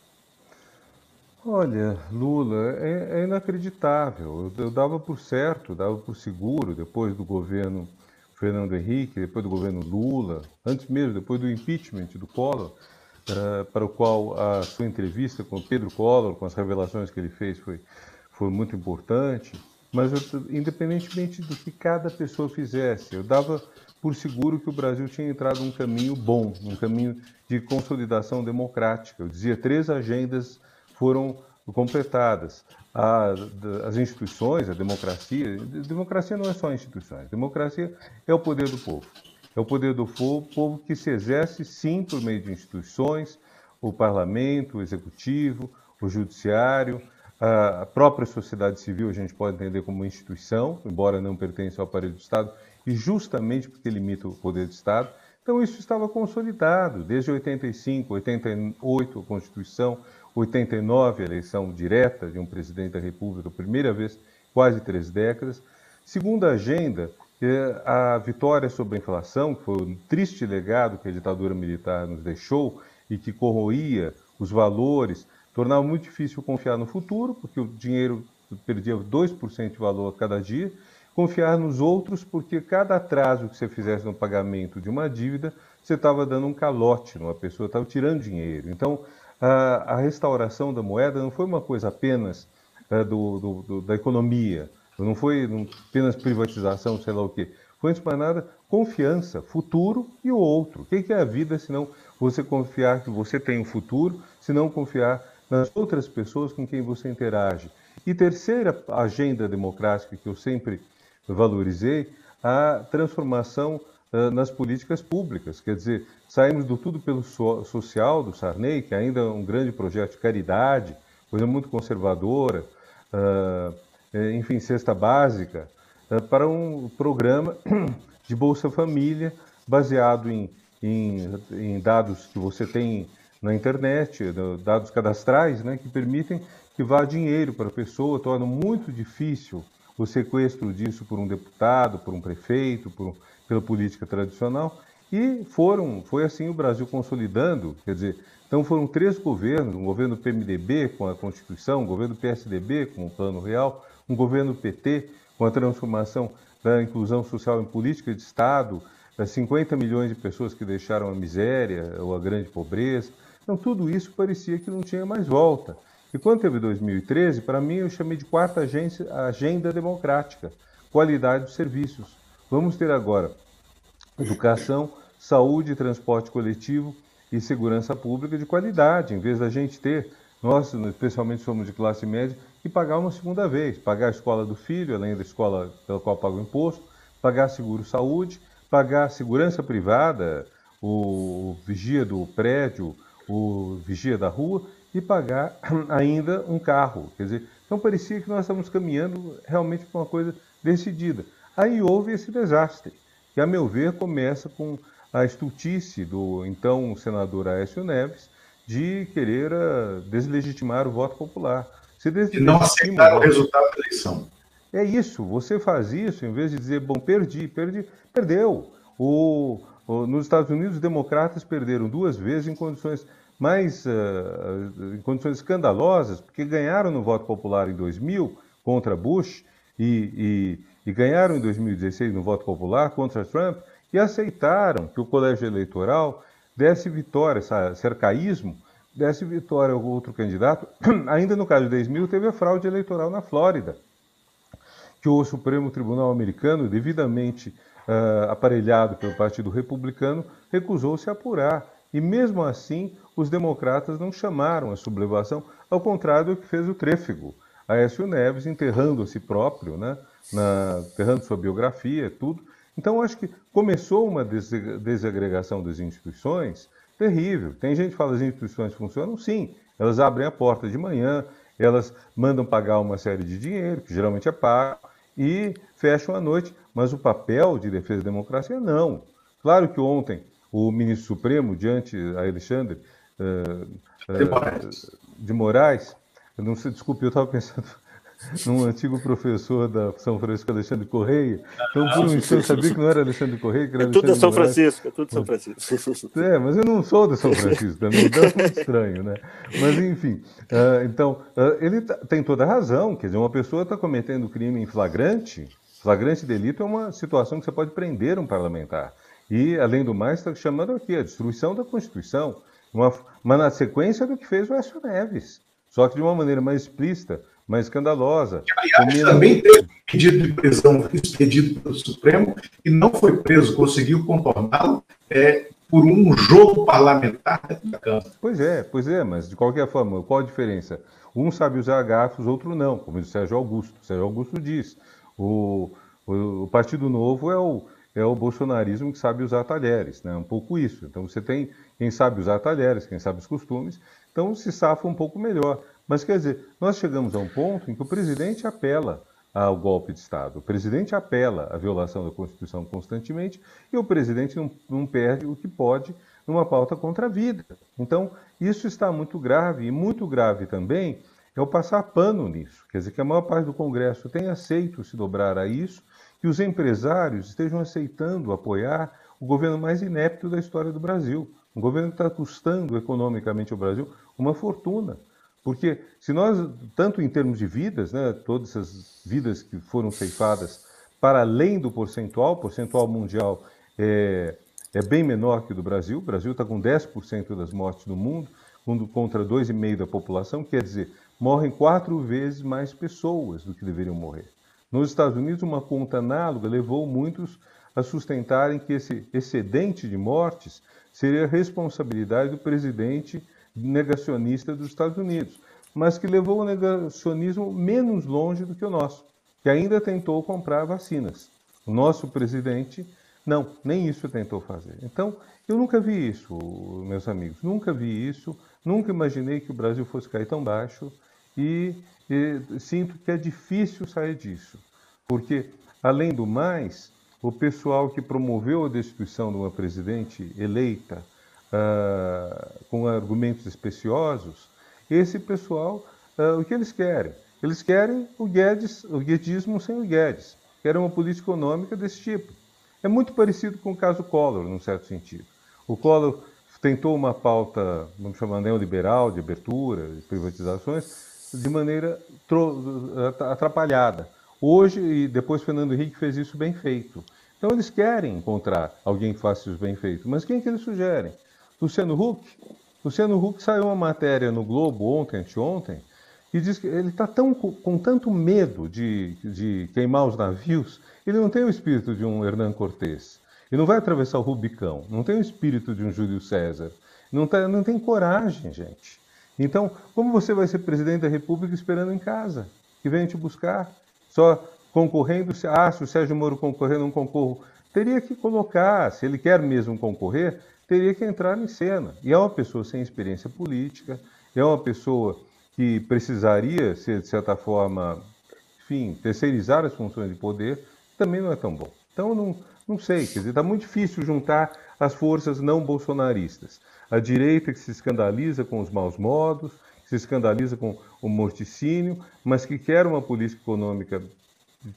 Olha, Lula, é, é inacreditável. Eu, eu, dava por certo, dava por seguro, depois do governo Fernando Henrique, depois do governo Lula, antes mesmo, depois do impeachment do Collor, uh, para o qual a sua entrevista com Pedro Collor, com as revelações que ele fez, foi, foi muito importante. Mas, eu, independentemente do que cada pessoa fizesse, eu dava por seguro que o Brasil tinha entrado num caminho bom, um caminho de consolidação democrática. Eu dizia, três agendas foram completadas. A, as instituições, a democracia, democracia não é só instituições, democracia é o poder do povo. É o poder do povo, povo que se exerce, sim, por meio de instituições, o parlamento, o executivo, o judiciário, a própria sociedade civil, a gente pode entender como instituição, embora não pertença ao aparelho do Estado, e justamente porque limita o poder do Estado. Então, isso estava consolidado desde 85, 88, a Constituição, 89, a eleição direta de um presidente da República, primeira vez, quase três décadas. Segunda agenda, é a vitória sobre a inflação, que foi um triste legado que a ditadura militar nos deixou e que corroía os valores, tornava muito difícil confiar no futuro, porque o dinheiro perdia 2% de valor a cada dia, confiar nos outros, porque cada atraso que você fizesse no pagamento de uma dívida, você estava dando um calote numa pessoa, estava tirando dinheiro. Então, a, a, restauração da moeda não foi uma coisa apenas é, do, do, do, da economia, não foi apenas privatização, sei lá o quê. Foi, antes de nada, confiança, futuro e o outro. O que é a vida se não você confiar que você tem um futuro, se não confiar nas outras pessoas com quem você interage? E terceira agenda democrática que eu sempre valorizei, a transformação nas políticas públicas. Quer dizer, saímos do tudo pelo so social do Sarney, que ainda é um grande projeto de caridade, coisa muito conservadora, é, enfim, cesta básica, para um programa (clears throat) de Bolsa Família baseado em, em, em dados que você tem na internet, dados cadastrais, né, que permitem que vá dinheiro para a pessoa, torna muito difícil o sequestro disso por um deputado, por um prefeito, por, pela política tradicional. E foram, foi assim o Brasil consolidando, quer dizer, então foram três governos, um governo PMDB com a Constituição, um governo PSDB com o Plano Real, um governo PT com a transformação da inclusão social em política de Estado, 50 milhões de pessoas que deixaram a miséria ou a grande pobreza. Então, tudo isso parecia que não tinha mais volta. E quando teve 2013, para mim eu chamei de quarta agência, agenda democrática, qualidade dos serviços. Vamos ter agora educação, saúde, transporte coletivo e segurança pública de qualidade, em vez da gente ter, nós especialmente somos de classe média, e pagar uma segunda vez, pagar a escola do filho, além da escola pela qual paga o imposto, pagar seguro-saúde, pagar segurança privada, o vigia do prédio, o vigia da rua e pagar (clears throat) ainda um carro. Quer dizer, então parecia que nós estávamos caminhando realmente para uma coisa decidida. Aí houve esse desastre, que a meu ver começa com a estultice do então senador Aécio Neves de querer ah, deslegitimar o voto popular. Você e não aceitar o resultado da eleição. É isso, você faz isso em vez de dizer, bom, perdi, perdi, perdeu. O, o, nos Estados Unidos, os democratas perderam duas vezes em condições mais, uh, em condições escandalosas, porque ganharam no voto popular em 2000 contra Bush e, e, e ganharam em 2016 no voto popular contra Trump e aceitaram que o colégio eleitoral desse vitória, esse arcaísmo, desse vitória ao outro candidato. (clears throat) Ainda no caso de 10 mil, teve a fraude eleitoral na Flórida, que o Supremo Tribunal Americano, devidamente uh, aparelhado pelo Partido Republicano, recusou-se a apurar. E mesmo assim, os democratas não chamaram a sublevação, ao contrário do que fez o Tréfego. Aécio Neves enterrando a si próprio, né, na, enterrando sua biografia, tudo. Então, acho que começou uma desagregação das instituições terrível. Tem gente que fala que as instituições funcionam? Sim. Elas abrem a porta de manhã, elas mandam pagar uma série de dinheiro, que geralmente é pago, e fecham à noite. Mas o papel de defesa da democracia, não. Claro que ontem o ministro Supremo, diante a Alexandre uh, uh, de Moraes, não desculpe, eu estava pensando (laughs) num antigo professor da São Francisco, Alexandre Correia. Então, por um instante, eu sabia que não era Alexandre Correia, que era é tudo São Francisco, é tudo São Francisco. É, mas eu não sou de São Francisco também, então é muito (laughs) estranho, né? Mas, enfim, uh, então, uh, ele tem toda a razão, quer dizer, uma pessoa está cometendo crime em flagrante, flagrante delito é uma situação que você pode prender um parlamentar. E, além do mais, está chamando aqui a destruição da Constituição, uma, uma na sequência do que fez o Écio Neves, só que de uma maneira mais explícita, mais escandalosa. Aliás, também teve pedido de prisão expedido pelo Supremo e não foi preso, conseguiu contorná-lo é, por um jogo parlamentar da Câmara. Pois é, pois é, mas de qualquer forma, qual a diferença? Um sabe usar garfos, outro não, como diz o Sérgio Augusto. O Sérgio Augusto diz, o, o, o Partido Novo é o, é o bolsonarismo que sabe usar talheres, né? um pouco isso. Então você tem quem sabe usar talheres, quem sabe os costumes, então se safa um pouco melhor. Mas quer dizer, nós chegamos a um ponto em que o presidente apela ao golpe de Estado. O presidente apela à violação da Constituição constantemente e o presidente não, não, perde o que pode numa pauta contra a vida. Então, isso está muito grave e muito grave também é o passar pano nisso. Quer dizer, que a maior parte do Congresso tem aceito se dobrar a isso, que os empresários estejam aceitando apoiar o governo mais inepto da história do Brasil. Um governo está custando economicamente ao Brasil uma fortuna. Porque se nós, tanto em termos de vidas, né, todas essas vidas que foram ceifadas para além do percentual, o percentual mundial é, é bem menor que o do Brasil. O Brasil está com 10% das mortes do mundo, contra 2,5% da população, quer dizer, morrem quatro vezes mais pessoas do que deveriam morrer. Nos Estados Unidos, uma conta análoga levou muitos a sustentarem que esse excedente de mortes seria responsabilidade do presidente negacionista dos Estados Unidos, mas que levou o negacionismo menos longe do que o nosso, que ainda tentou comprar vacinas. O nosso presidente, não, nem isso tentou fazer. Então, eu nunca vi isso, meus amigos, nunca vi isso, nunca imaginei que o Brasil fosse cair tão baixo e, e sinto que é difícil sair disso, porque, além do mais, o pessoal que promoveu a destituição de uma presidente eleita uh, com argumentos especiosos, esse pessoal, uh, o que eles querem? Eles querem o Guedes, o guedismo sem o Guedes, querem uma política econômica desse tipo. É muito parecido com o caso Collor, num certo sentido. O Collor tentou uma pauta, vamos chamar neoliberal, de abertura, de privatizações, de maneira atrapalhada. Hoje, e depois Fernando Henrique fez isso bem feito. Então eles querem encontrar alguém que faça isso bem feito. Mas quem é que eles sugerem? Luciano Huck. Luciano Huck saiu uma matéria no Globo ontem, anteontem, e diz que ele está com tanto medo de, de queimar os navios, ele não tem o espírito de um Hernán Cortés. Ele não vai atravessar o Rubicão, não tem o espírito de um Júlio César. Não, tá, não tem coragem, gente. Então, como você vai ser presidente da República esperando em casa? Que venha te buscar? Só concorrendo, ah, se o Sérgio Moro concorrer, não concorro. Teria que colocar, se ele quer mesmo concorrer, teria que entrar em cena. E é uma pessoa sem experiência política, é uma pessoa que precisaria ser, de certa forma, enfim, terceirizar as funções de poder, também não é tão bom. Então, não, não sei, quer dizer, está muito difícil juntar as forças não bolsonaristas. A direita que se escandaliza com os maus modos, se escandaliza com o morticínio, mas que quer uma política econômica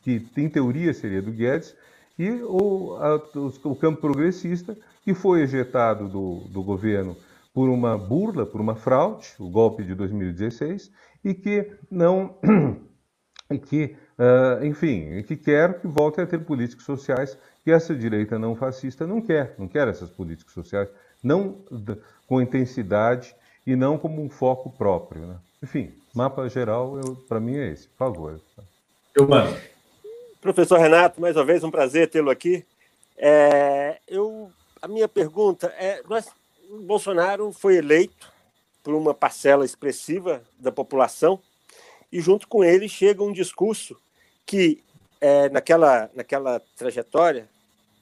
que, em teoria, seria do Guedes, e o, a, o campo progressista, que foi ejetado do, do governo por uma burla, por uma fraude, o golpe de 2016, e que não, (clears throat) e que, uh, enfim, que quer que volte a ter políticas sociais que essa direita não fascista não quer, não quer essas políticas sociais, não com intensidade e não como um foco próprio. Né? Enfim, mapa geral, para mim é esse. Por favor. Eu mando. Professor Renato, mais uma vez um prazer tê-lo aqui. É, eu a minha pergunta é: nós, Bolsonaro foi eleito por uma parcela expressiva da população e junto com ele chega um discurso que é, naquela naquela trajetória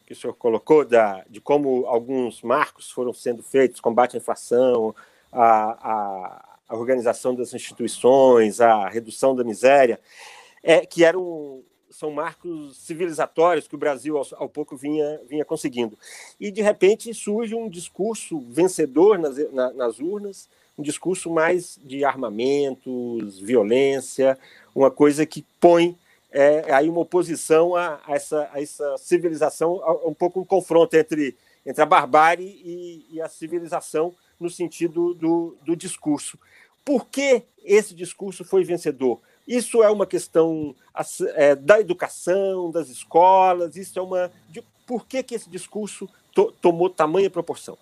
que o senhor colocou da, de como alguns marcos foram sendo feitos, combate à inflação, a, a, a organização das instituições, a redução da miséria, é, que era um, são marcos civilizatórios que o Brasil, ao, pouco, vinha, vinha conseguindo. E, de repente, surge um discurso vencedor nas, na, nas urnas, um discurso mais de armamentos, violência, uma coisa que põe é, aí uma oposição a, a, essa, a essa civilização, um pouco um confronto entre, entre a barbárie e, e a civilização no sentido do, do discurso. Por que esse discurso foi vencedor? Isso é uma questão é, da educação, das escolas, isso é uma. De, por que, que esse discurso to, tomou tamanha proporção?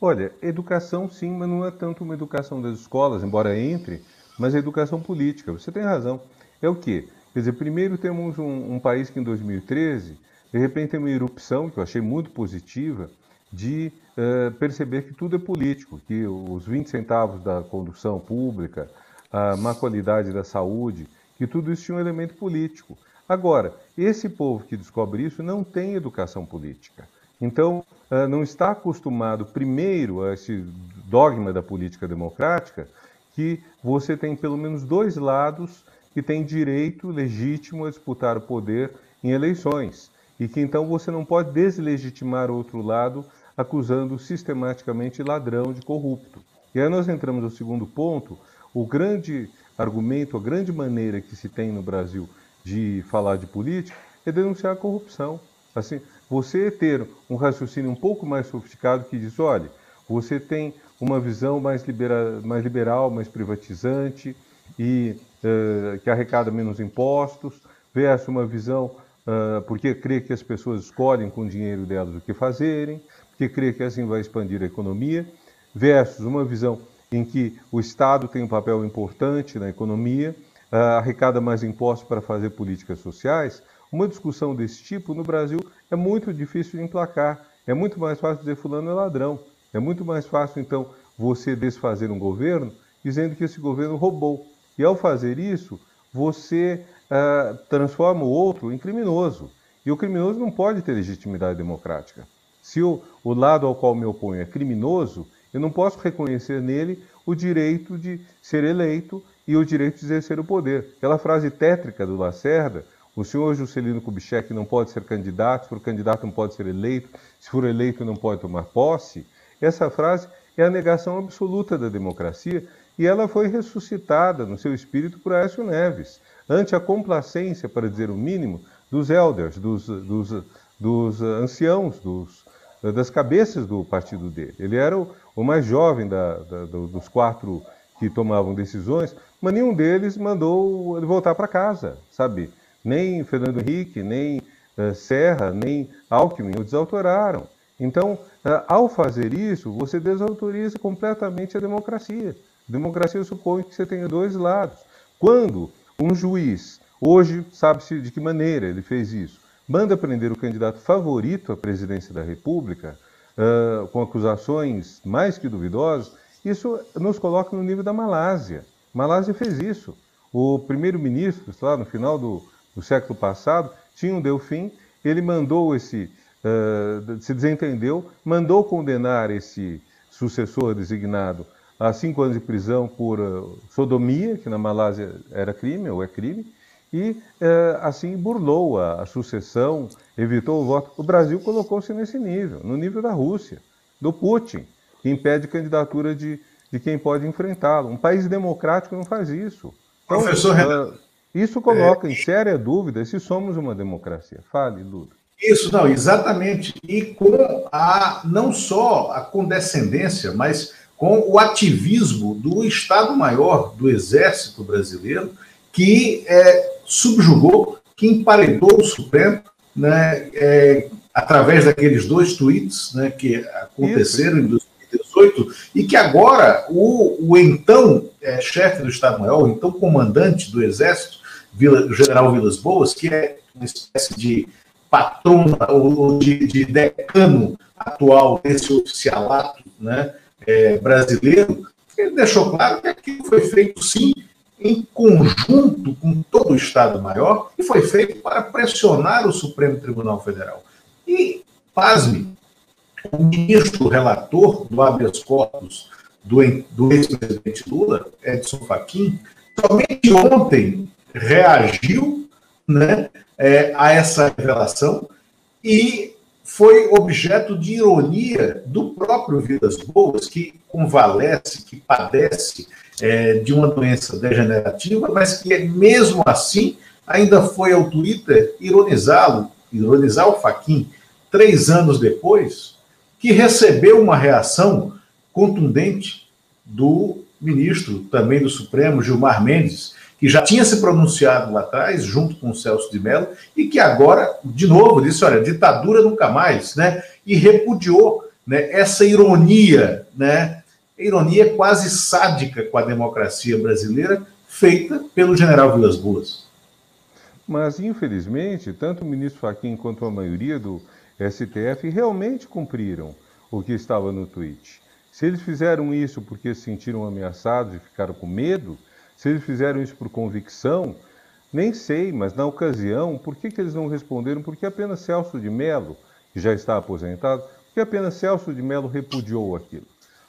Olha, educação sim, mas não é tanto uma educação das escolas, embora entre, mas a educação política. Você tem razão. É o quê? Quer dizer, primeiro temos um, um país que em 2013, de repente tem uma erupção, que eu achei muito positiva, de uh, perceber que tudo é político, que os 20 centavos da condução pública, a má qualidade da saúde, que tudo isso tinha um elemento político. Agora, esse povo que descobre isso não tem educação política. Então, uh, não está acostumado, primeiro, a esse dogma da política democrática, que você tem pelo menos dois lados que têm direito legítimo a disputar o poder em eleições. E que então você não pode deslegitimar o outro lado acusando sistematicamente ladrão de corrupto. E aí nós entramos no segundo ponto, o grande argumento, a grande maneira que se tem no Brasil de falar de política é denunciar a corrupção. Assim, você ter um raciocínio um pouco mais sofisticado que diz, olha, você tem uma visão mais, libera, mais liberal, mais privatizante e uh, que arrecada menos impostos, versus uma visão uh, porque crê que as pessoas escolhem com o dinheiro delas o que fazerem, porque crê que assim vai expandir a economia, versus uma visão em que o Estado tem um papel importante na economia, uh, arrecada mais impostos para fazer políticas sociais, uma discussão desse tipo no Brasil é muito difícil de emplacar. É muito mais fácil dizer fulano é ladrão. É muito mais fácil, então, você desfazer um governo dizendo que esse governo roubou. E ao fazer isso, você uh, transforma o outro em criminoso. E o criminoso não pode ter legitimidade democrática. Se o, o lado ao qual me oponho é criminoso, eu não posso reconhecer nele o direito de ser eleito e o direito de exercer o poder. Aquela frase tétrica do Lacerda, o senhor Juscelino Kubitschek não pode ser candidato, se for candidato não pode ser eleito, se for eleito não pode tomar posse. Essa frase é a negação absoluta da democracia e ela foi ressuscitada no seu espírito por Aécio Neves, ante a complacência, para dizer o mínimo, dos elders, dos, dos, dos anciãos, dos, das cabeças do partido dele. Ele era o, o mais jovem da, da, dos quatro que tomavam decisões, mas nenhum deles mandou ele voltar para casa, sabe? Nem Fernando Henrique, nem uh, Serra, nem Alckmin o desautoraram. Então, uh, ao fazer isso, você desautoriza completamente a democracia. A democracia supõe que você tenha dois lados. Quando um juiz, hoje sabe-se de que maneira ele fez isso, manda prender o candidato favorito à presidência da República, uh, com acusações mais que duvidosas, isso nos coloca no nível da Malásia. Malásia fez isso. O primeiro-ministro, lá no final do, do, século passado, tinha um Delfim, ele mandou esse, uh, se desentendeu, mandou condenar esse sucessor designado a cinco anos de prisão por uh, sodomia, que na Malásia era crime ou é crime, e é, assim burlou a, a, sucessão, evitou o voto. O Brasil colocou-se nesse nível, no nível da Rússia, do Putin, que impede candidatura de, de quem pode enfrentá-lo. Um país democrático não faz isso. Então, Professor uh, isso coloca é... em séria dúvida se somos uma democracia. Fale, Lula. Isso, não, exatamente. E com a não só a condescendência, mas com o ativismo do Estado-Maior do Exército Brasileiro, que é, subjugou, que emparedou o Supremo, né, é, através daqueles dois tweets né, que aconteceram Isso. em 2018, e que agora o, o então é, chefe do Estado-Maior, o então comandante do Exército, Vila, o general Vilas Boas, que é uma espécie de patrão ou de, de decano atual desse oficialato né, é, brasileiro, ele deixou claro que aquilo foi feito sim em conjunto com todo o Estado-Maior, e foi feito para pressionar o Supremo Tribunal Federal. E, pasme, o ministro relator do habeas corpus do, do ex-presidente Lula, Edson Fachin, somente ontem reagiu né, é, a essa revelação e foi objeto de ironia do próprio Vidas Boas, que convalesce, que padece é, de uma doença degenerativa, mas que mesmo assim ainda foi ao Twitter ironizá-lo, ironizar o Faquin, três anos depois, que recebeu uma reação contundente do ministro também do Supremo, Gilmar Mendes, que já tinha se pronunciado lá atrás, junto com o Celso de Mello, e que agora, de novo, disse: olha, ditadura nunca mais, né? E repudiou né, essa ironia, né? Ironia quase sádica com a democracia brasileira, feita pelo general Vilas Boas. Mas, infelizmente, tanto o ministro Fachin quanto a maioria do STF realmente cumpriram o que estava no tweet. Se eles fizeram isso porque se sentiram ameaçados e ficaram com medo, se eles fizeram isso por convicção, nem sei, mas na ocasião, por que, que eles não responderam? Porque apenas Celso de Mello, que já está aposentado, porque apenas Celso de Mello repudiou aquilo.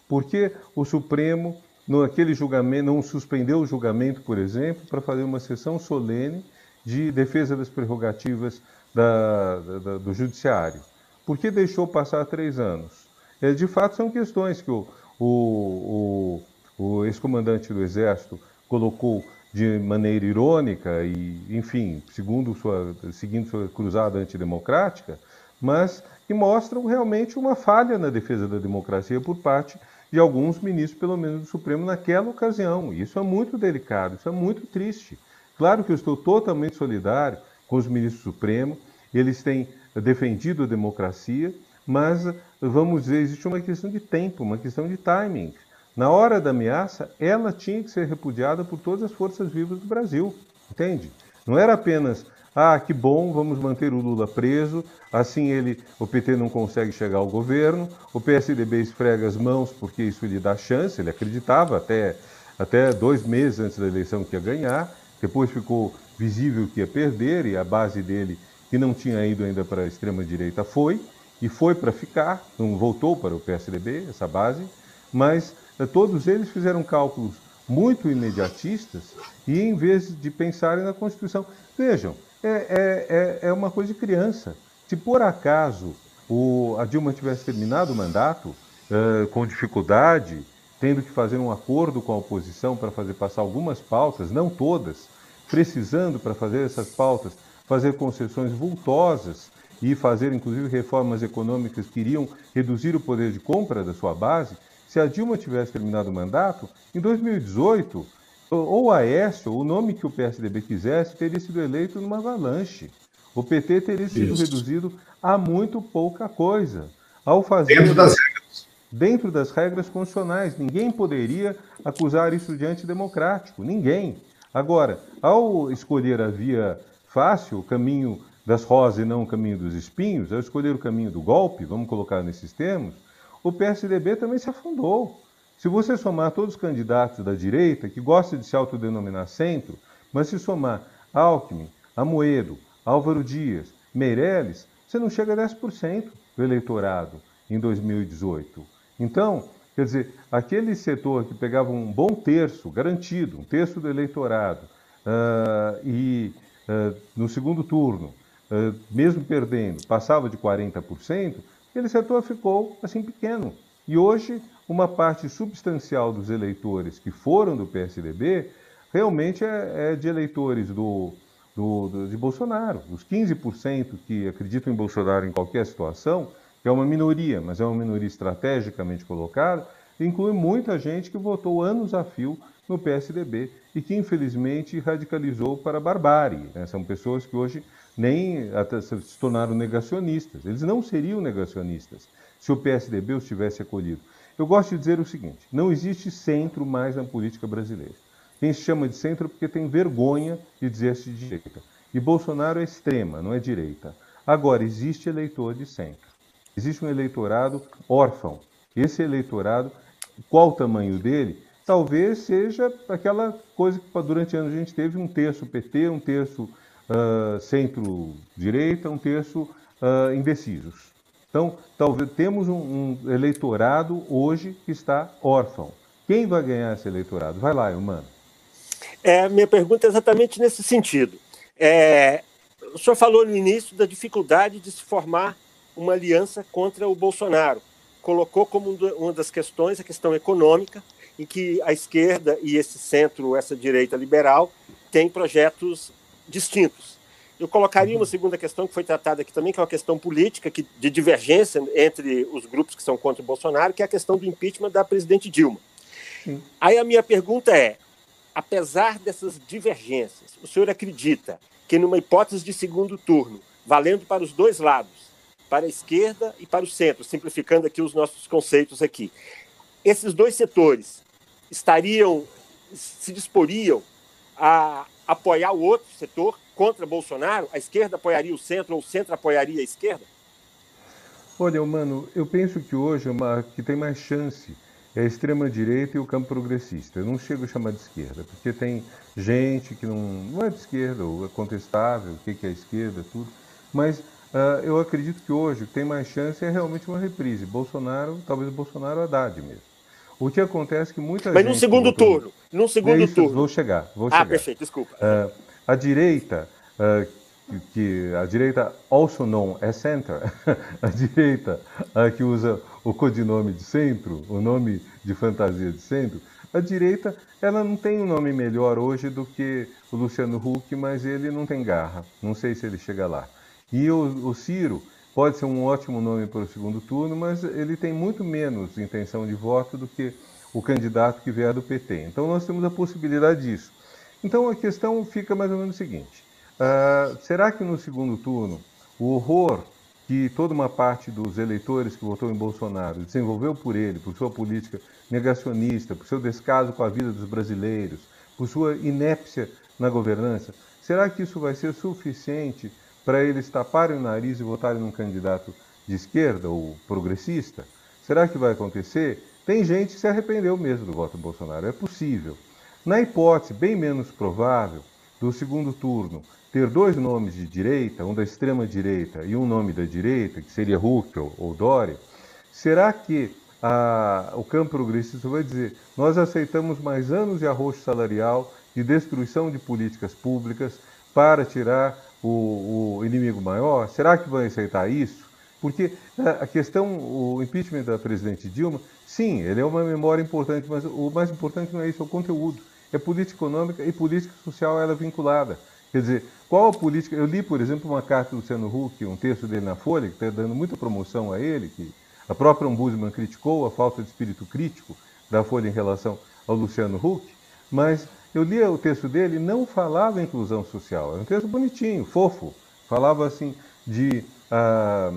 Porque o Supremo, naquele julgamento, não suspendeu o julgamento, por exemplo, para fazer uma sessão solene de defesa das prerrogativas da, da, do Judiciário. Por que deixou passar três anos? É, de fato, são questões que o, o, o, o ex-comandante do Exército colocou de maneira irônica e, enfim, segundo sua, seguindo sua cruzada antidemocrática, mas que mostram realmente uma falha na defesa da democracia por parte de alguns ministros, pelo menos do Supremo, naquela ocasião. Isso é muito delicado, isso é muito triste. Claro que eu estou totalmente solidário com os ministros do Supremo, eles têm defendido a democracia, mas, vamos dizer, existe uma questão de tempo, uma questão de timing. Na hora da ameaça, ela tinha que ser repudiada por todas as forças vivas do Brasil, entende? Não era apenas, ah, que bom, vamos manter o Lula preso, assim ele, o PT não consegue chegar ao governo, o PSDB esfrega as mãos porque isso lhe dá chance, ele acreditava até, até dois meses antes da eleição que ia ganhar, depois ficou visível que ia perder e a base dele, que não tinha ido ainda para a extrema-direita, foi, e foi para ficar, não voltou para o PSDB, essa base, mas todos eles fizeram cálculos muito imediatistas e em vez de pensarem na Constituição. Vejam, é, é, é, é uma coisa de criança. Se por acaso o, a Dilma tivesse terminado o mandato uh, com dificuldade, tendo que fazer um acordo com a oposição para fazer passar algumas pautas, não todas, precisando para fazer essas pautas, fazer concessões vultosas e fazer inclusive reformas econômicas que iriam reduzir o poder de compra da sua base, se a Dilma tivesse terminado o mandato, em 2018, ou Aécio, o nome que o PSDB quisesse, teria sido eleito numa avalanche. O PT teria sido Isso. reduzido a muito pouca coisa. Ao fazer dentro das regras. Dentro das regras constitucionais. Ninguém poderia acusar isso de antidemocrático. Ninguém. Agora, ao escolher a via fácil, o caminho das rosas e não o caminho dos espinhos, ao escolher o caminho do golpe, vamos colocar nesses termos, o PSDB também se afundou. Se você somar todos os candidatos da direita, que gostam de se autodenominar centro, mas se somar Alckmin, Amoedo, Álvaro Dias, Meirelles, você não chega a 10% do eleitorado em 2018. Então, quer dizer, aquele setor que pegava um bom terço, garantido, um terço do eleitorado, uh, e uh, no segundo turno, uh, mesmo perdendo, passava de 40%, aquele setor ficou assim pequeno. E hoje, uma parte substancial dos eleitores que foram do PSDB realmente é, é de eleitores do, do, do, de Bolsonaro. Os 15% que acreditam em Bolsonaro em qualquer situação, que é uma minoria, mas é uma minoria estrategicamente colocada, inclui muita gente que votou anos a fio no PSDB e que infelizmente radicalizou para a barbárie. Né? São pessoas que hoje nem até se tornaram negacionistas. Eles não seriam negacionistas se o PSDB os tivesse acolhido. Eu gosto de dizer o seguinte: não existe centro mais na política brasileira. Quem se chama de centro porque tem vergonha de dizer-se de direita. E Bolsonaro é extrema, não é direita. Agora, existe eleitor de centro. Existe um eleitorado órfão. Esse eleitorado, qual o tamanho dele? Talvez seja aquela coisa que durante anos a gente teve um terço PT, um terço uh, centro-direita, um terço uh, indecisos. Então, talvez temos um, um, eleitorado hoje que está órfão. Quem vai ganhar esse eleitorado? Vai lá, Humano. É, minha pergunta é exatamente nesse sentido. É, o senhor falou no início da dificuldade de se formar uma aliança contra o Bolsonaro. Colocou como uma das questões a questão econômica, em que a esquerda e esse centro, essa direita liberal, têm projetos distintos. Eu colocaria uma segunda questão que foi tratada aqui também, que é uma questão política, que, de divergência entre os grupos que são contra o Bolsonaro, que é a questão do impeachment da presidente Dilma. Sim. Aí a minha pergunta é: apesar dessas divergências, o senhor acredita que, numa hipótese de segundo turno, valendo para os dois lados, para a esquerda e para o centro, simplificando aqui os nossos conceitos aqui, esses dois setores estariam, se disporiam a apoiar o outro setor contra Bolsonaro? A esquerda apoiaria o centro ou o centro apoiaria a esquerda? Olha, mano, eu penso que hoje uma, que tem mais chance é a extrema-direita e o campo progressista. Eu não chego a chamar de esquerda, porque tem gente que não, não é de esquerda, ou é contestável, o que é esquerda, tudo. Mas uh, eu acredito que hoje o que tem mais chance é realmente uma reprise. Bolsonaro, talvez Bolsonaro Haddad mesmo. O que acontece é que muita Mas gente... num segundo votou... turno, num segundo isso, turno. Vou chegar, vou ah, chegar. Ah, perfeito, desculpa. Uh, a direita, uh, que a direita also known as center, (laughs) a direita uh, que usa o codinome de centro, o nome de fantasia de centro, a direita ela não tem um nome melhor hoje do que o Luciano Huck, mas ele não tem garra. Não sei se ele chega lá. E o, o Ciro pode ser um ótimo nome para o segundo turno, mas ele tem muito menos intenção de voto do que o candidato que vier do PT. Então nós temos a possibilidade disso. Então a questão fica mais ou menos o seguinte: uh, será que no segundo turno o horror que toda uma parte dos eleitores que votou em Bolsonaro desenvolveu por ele, por sua política negacionista, por seu descaso com a vida dos brasileiros, por sua inépcia na governança, será que isso vai ser suficiente para eles taparem o nariz e votarem num candidato de esquerda ou progressista? Será que vai acontecer? Tem gente que se arrependeu mesmo do voto Bolsonaro, é possível. Na hipótese bem menos provável do segundo turno ter dois nomes de direita, um da extrema direita e um nome da direita, que seria Huck ou, ou Dória, será que a, o campo progressista vai dizer nós aceitamos mais anos de arroxo salarial, de destruição de políticas públicas para tirar o, o inimigo maior? Será que vai aceitar isso? Porque é, a questão, o impeachment da presidente Dilma, sim, ele é uma memória importante, mas o mais importante não é isso, é o conteúdo. É política econômica e política social ela é vinculada. Quer dizer, qual a política. Eu li, por exemplo, uma carta do Luciano Huck, um texto dele na Folha, que está dando muita promoção a ele, que a própria Ombudsman criticou a falta de espírito crítico da Folha em relação ao Luciano Huck, mas eu li o texto dele não falava inclusão social. Era um texto bonitinho, fofo. Falava assim de. Ah,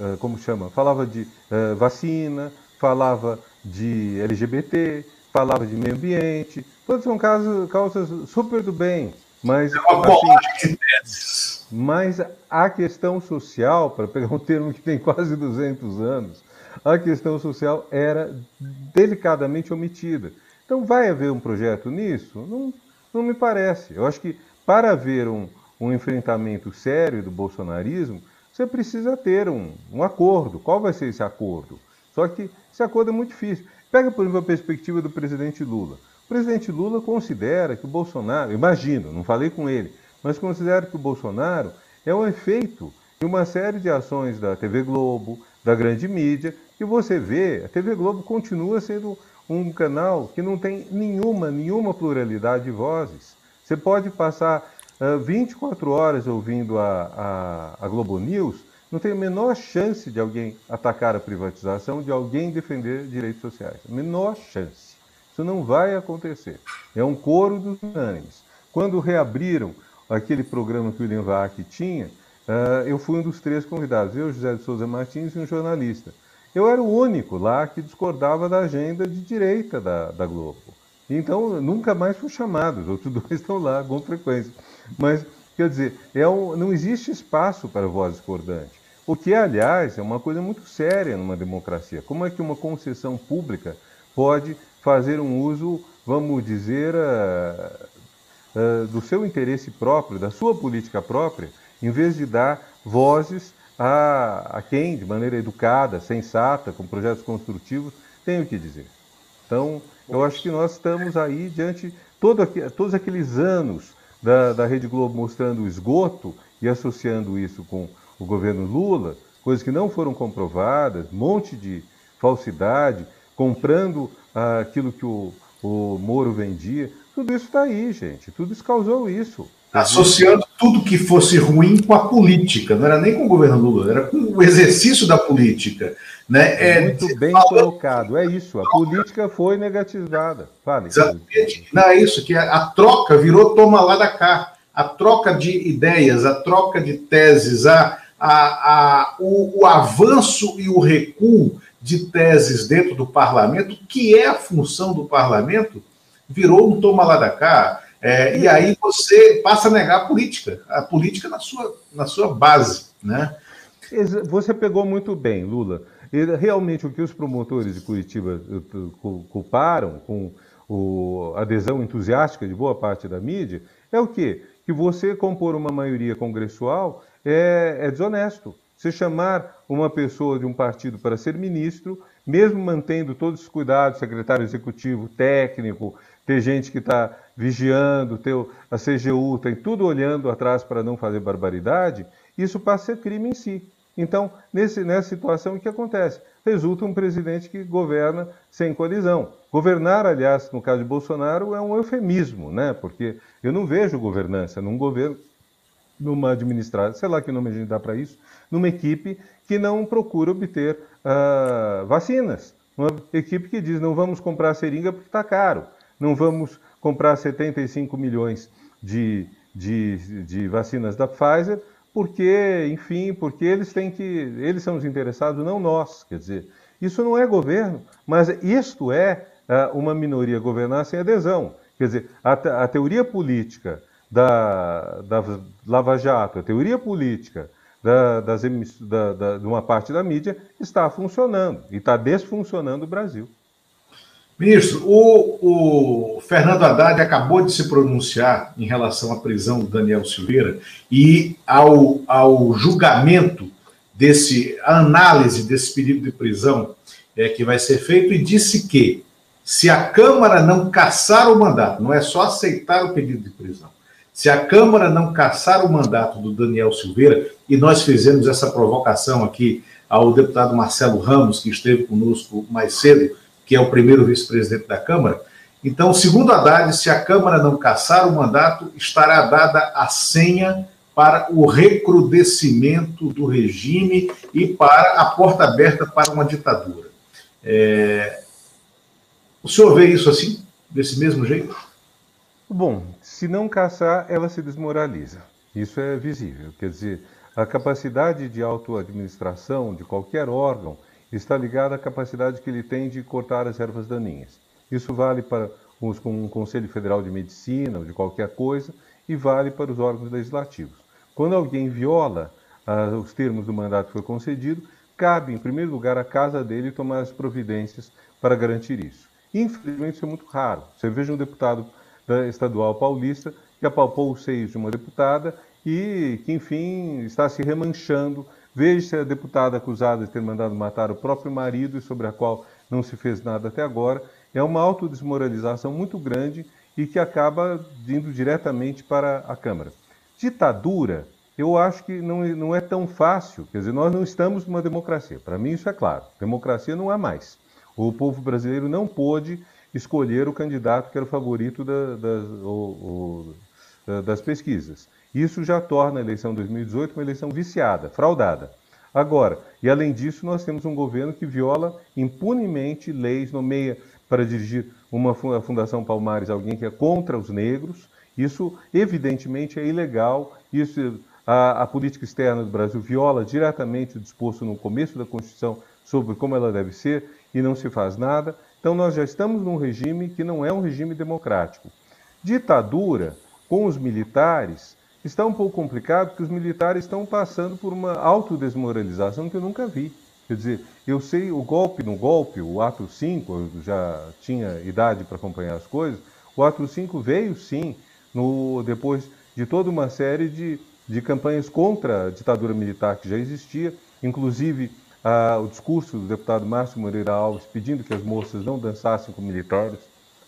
ah, como chama? Falava de ah, vacina, falava de LGBT, falava de meio ambiente. Todas são causas, causas super do bem. Mas, é uma assim. Mas a questão social, para pegar um termo que tem quase 200 anos, a questão social era delicadamente omitida. Então, vai haver um projeto nisso? Não, não me parece. Eu acho que para haver um, um enfrentamento sério do bolsonarismo, você precisa ter um, um acordo. Qual vai ser esse acordo? Só que esse acordo é muito difícil. Pega, por exemplo, a perspectiva do presidente Lula. O presidente Lula considera que o Bolsonaro, imagino, não falei com ele, mas considera que o Bolsonaro é um efeito de uma série de ações da TV Globo, da grande mídia, que você vê, a TV Globo continua sendo um canal que não tem nenhuma, nenhuma pluralidade de vozes. Você pode passar uh, 24 horas ouvindo a, a, a Globo News, não tem a menor chance de alguém atacar a privatização, de alguém defender direitos sociais. Menor chance. Isso não vai acontecer. É um coro dos unânimes. Quando reabriram aquele programa que o William Vac tinha, uh, eu fui um dos três convidados, eu, José de Souza Martins e um jornalista. Eu era o único lá que discordava da agenda de direita da, da Globo. Então, nunca mais fui chamado, os outros (laughs) dois estão lá com frequência. Mas, quer dizer, é um, não existe espaço para voz discordante. O que, aliás, é uma coisa muito séria numa democracia. Como é que uma concessão pública pode fazer um uso, vamos dizer, uh, uh, do seu interesse próprio, da sua política própria, em vez de dar vozes a, a quem, de maneira educada, sensata, com projetos construtivos, tem o que dizer. Então, eu acho que nós estamos aí diante todo, todos aqueles anos da, da Rede Globo mostrando o esgoto e associando isso com o governo Lula, coisas que não foram comprovadas, um monte de falsidade, comprando ah, aquilo que o, o Moro vendia. Tudo isso está aí, gente. Tudo isso causou isso. Associando tudo que fosse ruim com a política, não era nem com o governo Lula, era com o exercício da política. Né? É, Muito bem fala... colocado, é isso. A política foi negativada. Fale. Exatamente. Não, é isso, que a, a troca virou toma lá da cá. A troca de ideias, a troca de teses, a, a, a, o, o avanço e o recuo de teses dentro do parlamento, que é a função do parlamento, virou um toma lá da cá. É, e aí você passa a negar a política, a política na sua, na sua base. Né? Você pegou muito bem, Lula. E, realmente o que os promotores de Curitiba eh, culparam com a adesão entusiástica de boa parte da mídia é o quê? Que você compor uma maioria congressual é, é desonesto. Você chamar uma pessoa de um partido para ser ministro, mesmo mantendo todos os cuidados, secretário executivo, técnico, ter gente que está vigiando, ter a CGU, tem tudo olhando atrás para não fazer barbaridade, isso passa a ser crime em si. Então, nesse, nessa situação, o que acontece? Resulta um presidente que governa sem colisão. Governar, aliás, no caso de Bolsonaro, é um eufemismo, né? porque eu não vejo governança num governo, numa administração, sei lá que nome a gente dá para isso, numa equipe que não procura obter uh, vacinas. Uma equipe que diz: não vamos comprar seringa porque está caro, não vamos comprar 75 milhões de, de, de vacinas da Pfizer porque, enfim, porque eles têm que, eles são os interessados, não nós. Quer dizer, isso não é governo, mas isto é uh, uma minoria governar sem adesão. Quer dizer, a, a teoria política da, da Lava Jato, a teoria política da, das, da, da, de uma parte da mídia está funcionando e está desfuncionando o Brasil. Ministro, o, o, Fernando Haddad acabou de se pronunciar em relação à prisão do Daniel Silveira e ao, ao julgamento desse, a análise desse pedido de prisão é, que vai ser feito e disse que se a Câmara não caçar o mandato, não é só aceitar o pedido de prisão, se a Câmara não caçar o mandato do Daniel Silveira, e nós fizemos essa provocação aqui ao deputado Marcelo Ramos, que esteve conosco mais cedo, que é o primeiro vice-presidente da Câmara. Então, segundo Haddad, se a Câmara não caçar o mandato, estará dada a senha para o recrudescimento do regime e para a porta aberta para uma ditadura. É... O senhor vê isso assim, desse mesmo jeito? Bom, se não caçar, ela se desmoraliza. Isso é visível. Quer dizer, a capacidade de autoadministração de qualquer órgão está ligada à capacidade que ele tem de cortar as ervas daninhas. Isso vale para os, um Conselho Federal de Medicina ou de qualquer coisa e vale para os órgãos legislativos. Quando alguém viola ah, os termos do mandato que foi concedido, cabe, em primeiro lugar, à casa dele tomar as providências para garantir isso. Infelizmente, isso é muito raro. Você veja um deputado estadual paulista que apalpou os seios de uma deputada e que, enfim, está se remanchando Veja-se a deputada acusada de ter mandado matar o próprio marido e sobre a qual não se fez nada até agora. É uma autodesmoralização muito grande e que acaba indo diretamente para a Câmara. Ditadura, eu acho que não, não é tão fácil. Quer dizer, nós não estamos numa democracia. Para mim, isso é claro. Democracia não há mais. O povo brasileiro não pôde escolher o candidato que era o favorito da, das, o, o, das pesquisas. Isso já torna a eleição de 2018 uma eleição viciada, fraudada. Agora, e além disso, nós temos um governo que viola impunemente leis, nomeia para dirigir uma Fundação Palmares alguém que é contra os negros. Isso, evidentemente, é ilegal. Isso, a, a política externa do Brasil viola diretamente o disposto no começo da Constituição sobre como ela deve ser e não se faz nada. Então, nós já estamos num regime que não é um regime democrático. Ditadura com os militares está um pouco complicado porque os militares estão passando por uma autodesmoralização que eu nunca vi. Quer dizer, eu sei o golpe no golpe, o ato 5, eu já tinha idade para acompanhar as coisas, o ato 5 veio sim no, depois de toda uma série de, de campanhas contra a ditadura militar que já existia, inclusive ah, o discurso do deputado Márcio Moreira Alves pedindo que as moças não dançassem com militares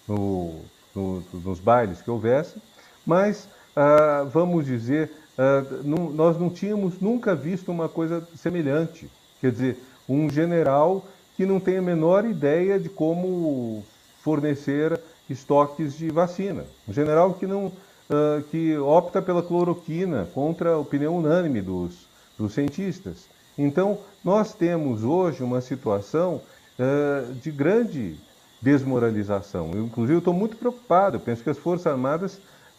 no, no, nos bailes que houvesse, mas ah, vamos dizer, ah, não, nós não tínhamos nunca visto uma coisa semelhante. Quer dizer, um general que não tem a menor ideia de como fornecer estoques de vacina. Um general que não uh, que opta pela cloroquina contra a opinião unânime dos, dos cientistas. Então, nós temos hoje uma situação de grande desmoralização. Eu, inclusive, estou muito preocupado. Eu penso que as Forças Armadas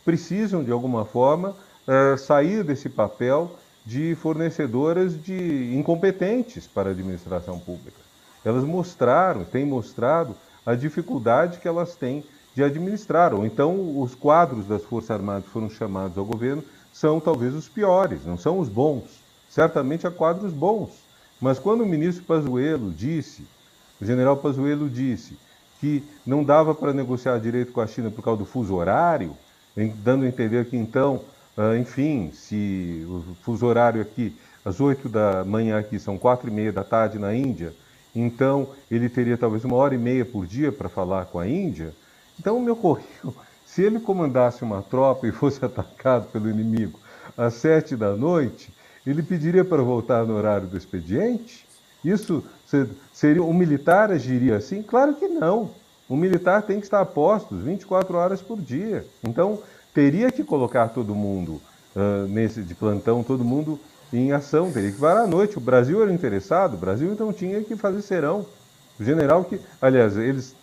precisam, de alguma forma, uh, sair desse papel de fornecedoras de incompetentes para a administração pública. Elas mostraram, têm mostrado a dificuldade que elas têm de administrar. Ou então, os quadros das Forças Armadas foram chamados ao governo são talvez os piores, não são os bons. Certamente há quadros bons. Mas quando o ministro Pazuello disse, o general Pazuello disse, que não dava para negociar direito com a China por causa do fuso horário, dando a entender que então ah, enfim, se o fuso horário aqui, às 8 da manhã aqui, são quatro e meia da tarde na Índia, então ele teria talvez uma hora e meia por dia para falar com a Índia. Então me ocorreu, (laughs) se ele comandasse uma tropa e fosse (laughs) atacado pelo inimigo às sete da noite, ele pediria para voltar no horário do expediente? Isso seria um militar agiria assim? Claro que não. O militar tem que estar a postos 24 horas por dia. Então, teria que colocar todo mundo uh, nesse de plantão, todo mundo em ação, teria que parar à noite. O Brasil era interessado, o Brasil então tinha que fazer serão. O general que, aliás, eles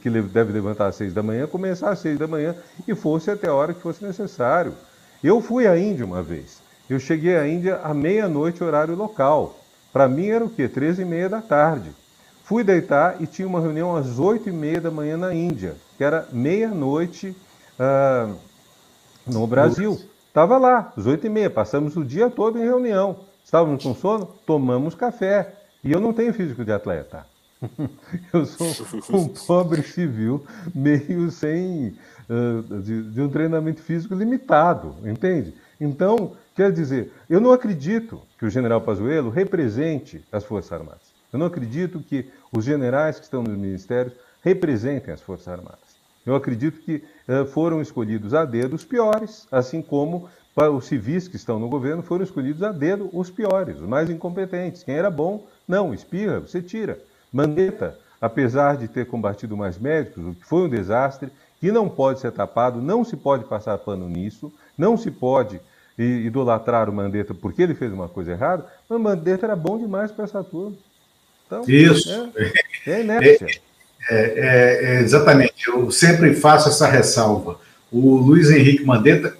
que deve levantar às seis da manhã, começar às seis da manhã e fosse até a hora que fosse necessário. Eu fui à Índia uma vez. Eu cheguei à Índia à meia-noite, horário local. Para mim era o quê? Treze e meia da tarde. Fui deitar e tinha uma reunião às oito e meia da manhã na Índia, que era meia-noite. Uh, no Brasil. Estava lá, às oito e meia, passamos o dia todo em reunião. Estávamos com sono, tomamos café. E eu não tenho físico de atleta. (laughs) Eu sou um (laughs) pobre civil, meio sem. Uh, de, de, um treinamento físico limitado, entende? Então, quer dizer, eu não acredito que o general Pazuello represente as Forças Armadas. Eu não acredito que os generais que estão nos ministérios representem as Forças Armadas. Eu acredito que uh, foram escolhidos a dedo os piores, assim como para os civis que estão no governo foram escolhidos a dedo os piores, os mais incompetentes. Quem era bom, não, espirra, você tira. Mandetta, apesar de ter combatido mais médicos, o que foi um desastre, que não pode ser tapado, não se pode passar pano nisso, não se pode idolatrar o Mandetta porque ele fez uma coisa errada, mas o Mandetta era bom demais para essa turma. Então, Isso. É, é inércia. É, é, é, é, exatamente, eu sempre faço essa ressalva. O Luiz Henrique Mandetta,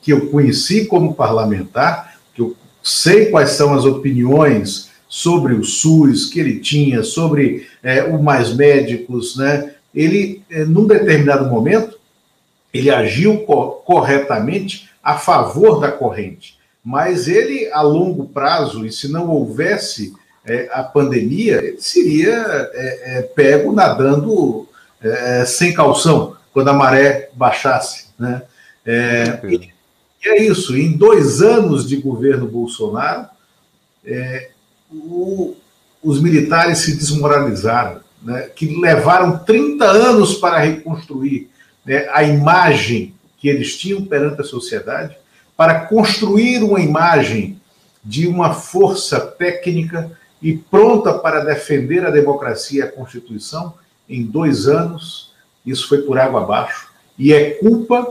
que eu conheci como parlamentar, que eu sei quais são as opiniões sobre o SUS que ele tinha, sobre é, o Mais Médicos, né? Ele, num determinado momento, ele agiu co corretamente a favor da corrente, mas ele, a longo prazo, e se não houvesse é, a pandemia, ele seria é, é, pego nadando é, sem calção, quando a maré baixasse. Né? É, e, e, é isso, em dois anos de governo Bolsonaro, o, os militares se desmoralizaram, né, que levaram 30 anos para reconstruir né, a imagem que eles tinham perante a sociedade, para construir uma imagem de uma força técnica e pronta para defender a democracia e a Constituição em dois anos. Isso foi por água abaixo. E é culpa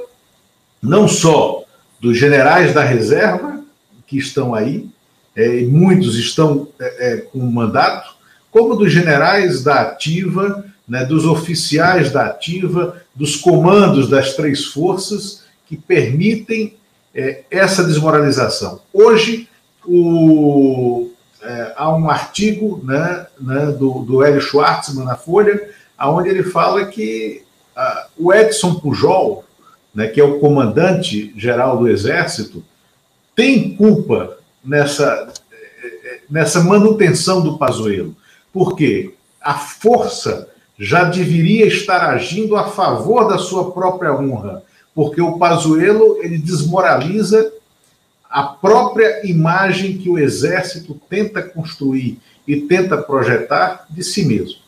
não só dos generais da reserva, que estão aí, é, e muitos estão é, é, com mandato, como dos generais da ativa, né, dos oficiais da ativa, dos comandos das três forças que permitem é, essa desmoralização. Hoje, o, é, há um artigo né, né, do, do Hélio Schwartzman na Folha, onde ele fala que o Edson Pujol, né, que é o comandante geral do Exército, tem culpa nessa, nessa manutenção do Pazuello. Porque a força já deveria estar agindo a favor da sua própria honra, porque o Pazuello ele desmoraliza a própria imagem que o exército tenta construir e tenta projetar de si mesmo.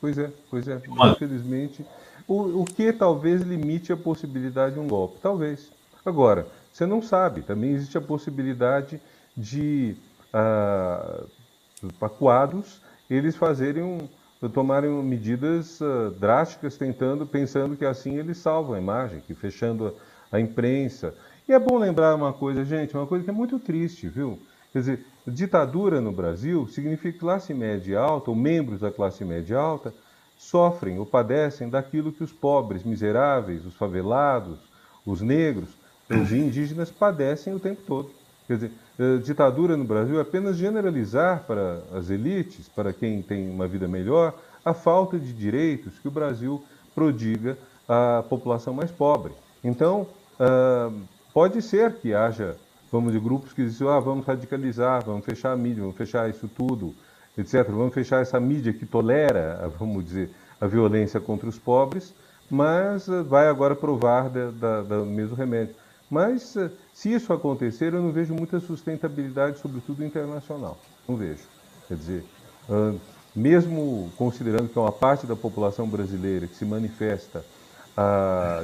Pois é, pois é. Infelizmente, o, o que talvez limite a possibilidade de um golpe? Talvez. Agora, você não sabe. Também existe a possibilidade de ah, acuados eles fazerem um, tomarem medidas uh, drásticas, tentando, pensando que assim eles salvam a imagem, que fechando a, a, imprensa. E é bom lembrar uma coisa, gente, uma coisa que é muito triste, viu? Quer dizer, ditadura no Brasil significa que classe média alta, ou membros da classe média alta, sofrem ou padecem daquilo que os pobres, miseráveis, os favelados, os negros, os indígenas padecem o tempo todo. Quer dizer, eh, ditadura no Brasil é apenas generalizar para as elites, para quem tem uma vida melhor, a falta de direitos que o Brasil prodiga à população mais pobre. Então, uh, pode ser que haja, vamos de grupos que dizem, ah, vamos radicalizar, vamos fechar a mídia, vamos fechar isso tudo, etc. Vamos fechar essa mídia que tolera, vamos dizer, a violência contra os pobres, mas uh, vai agora provar do mesmo remédio. Mas uh, se isso acontecer, eu não vejo muita sustentabilidade, sobretudo internacional. Não vejo. Quer dizer, mesmo considerando que é uma parte da população brasileira que se manifesta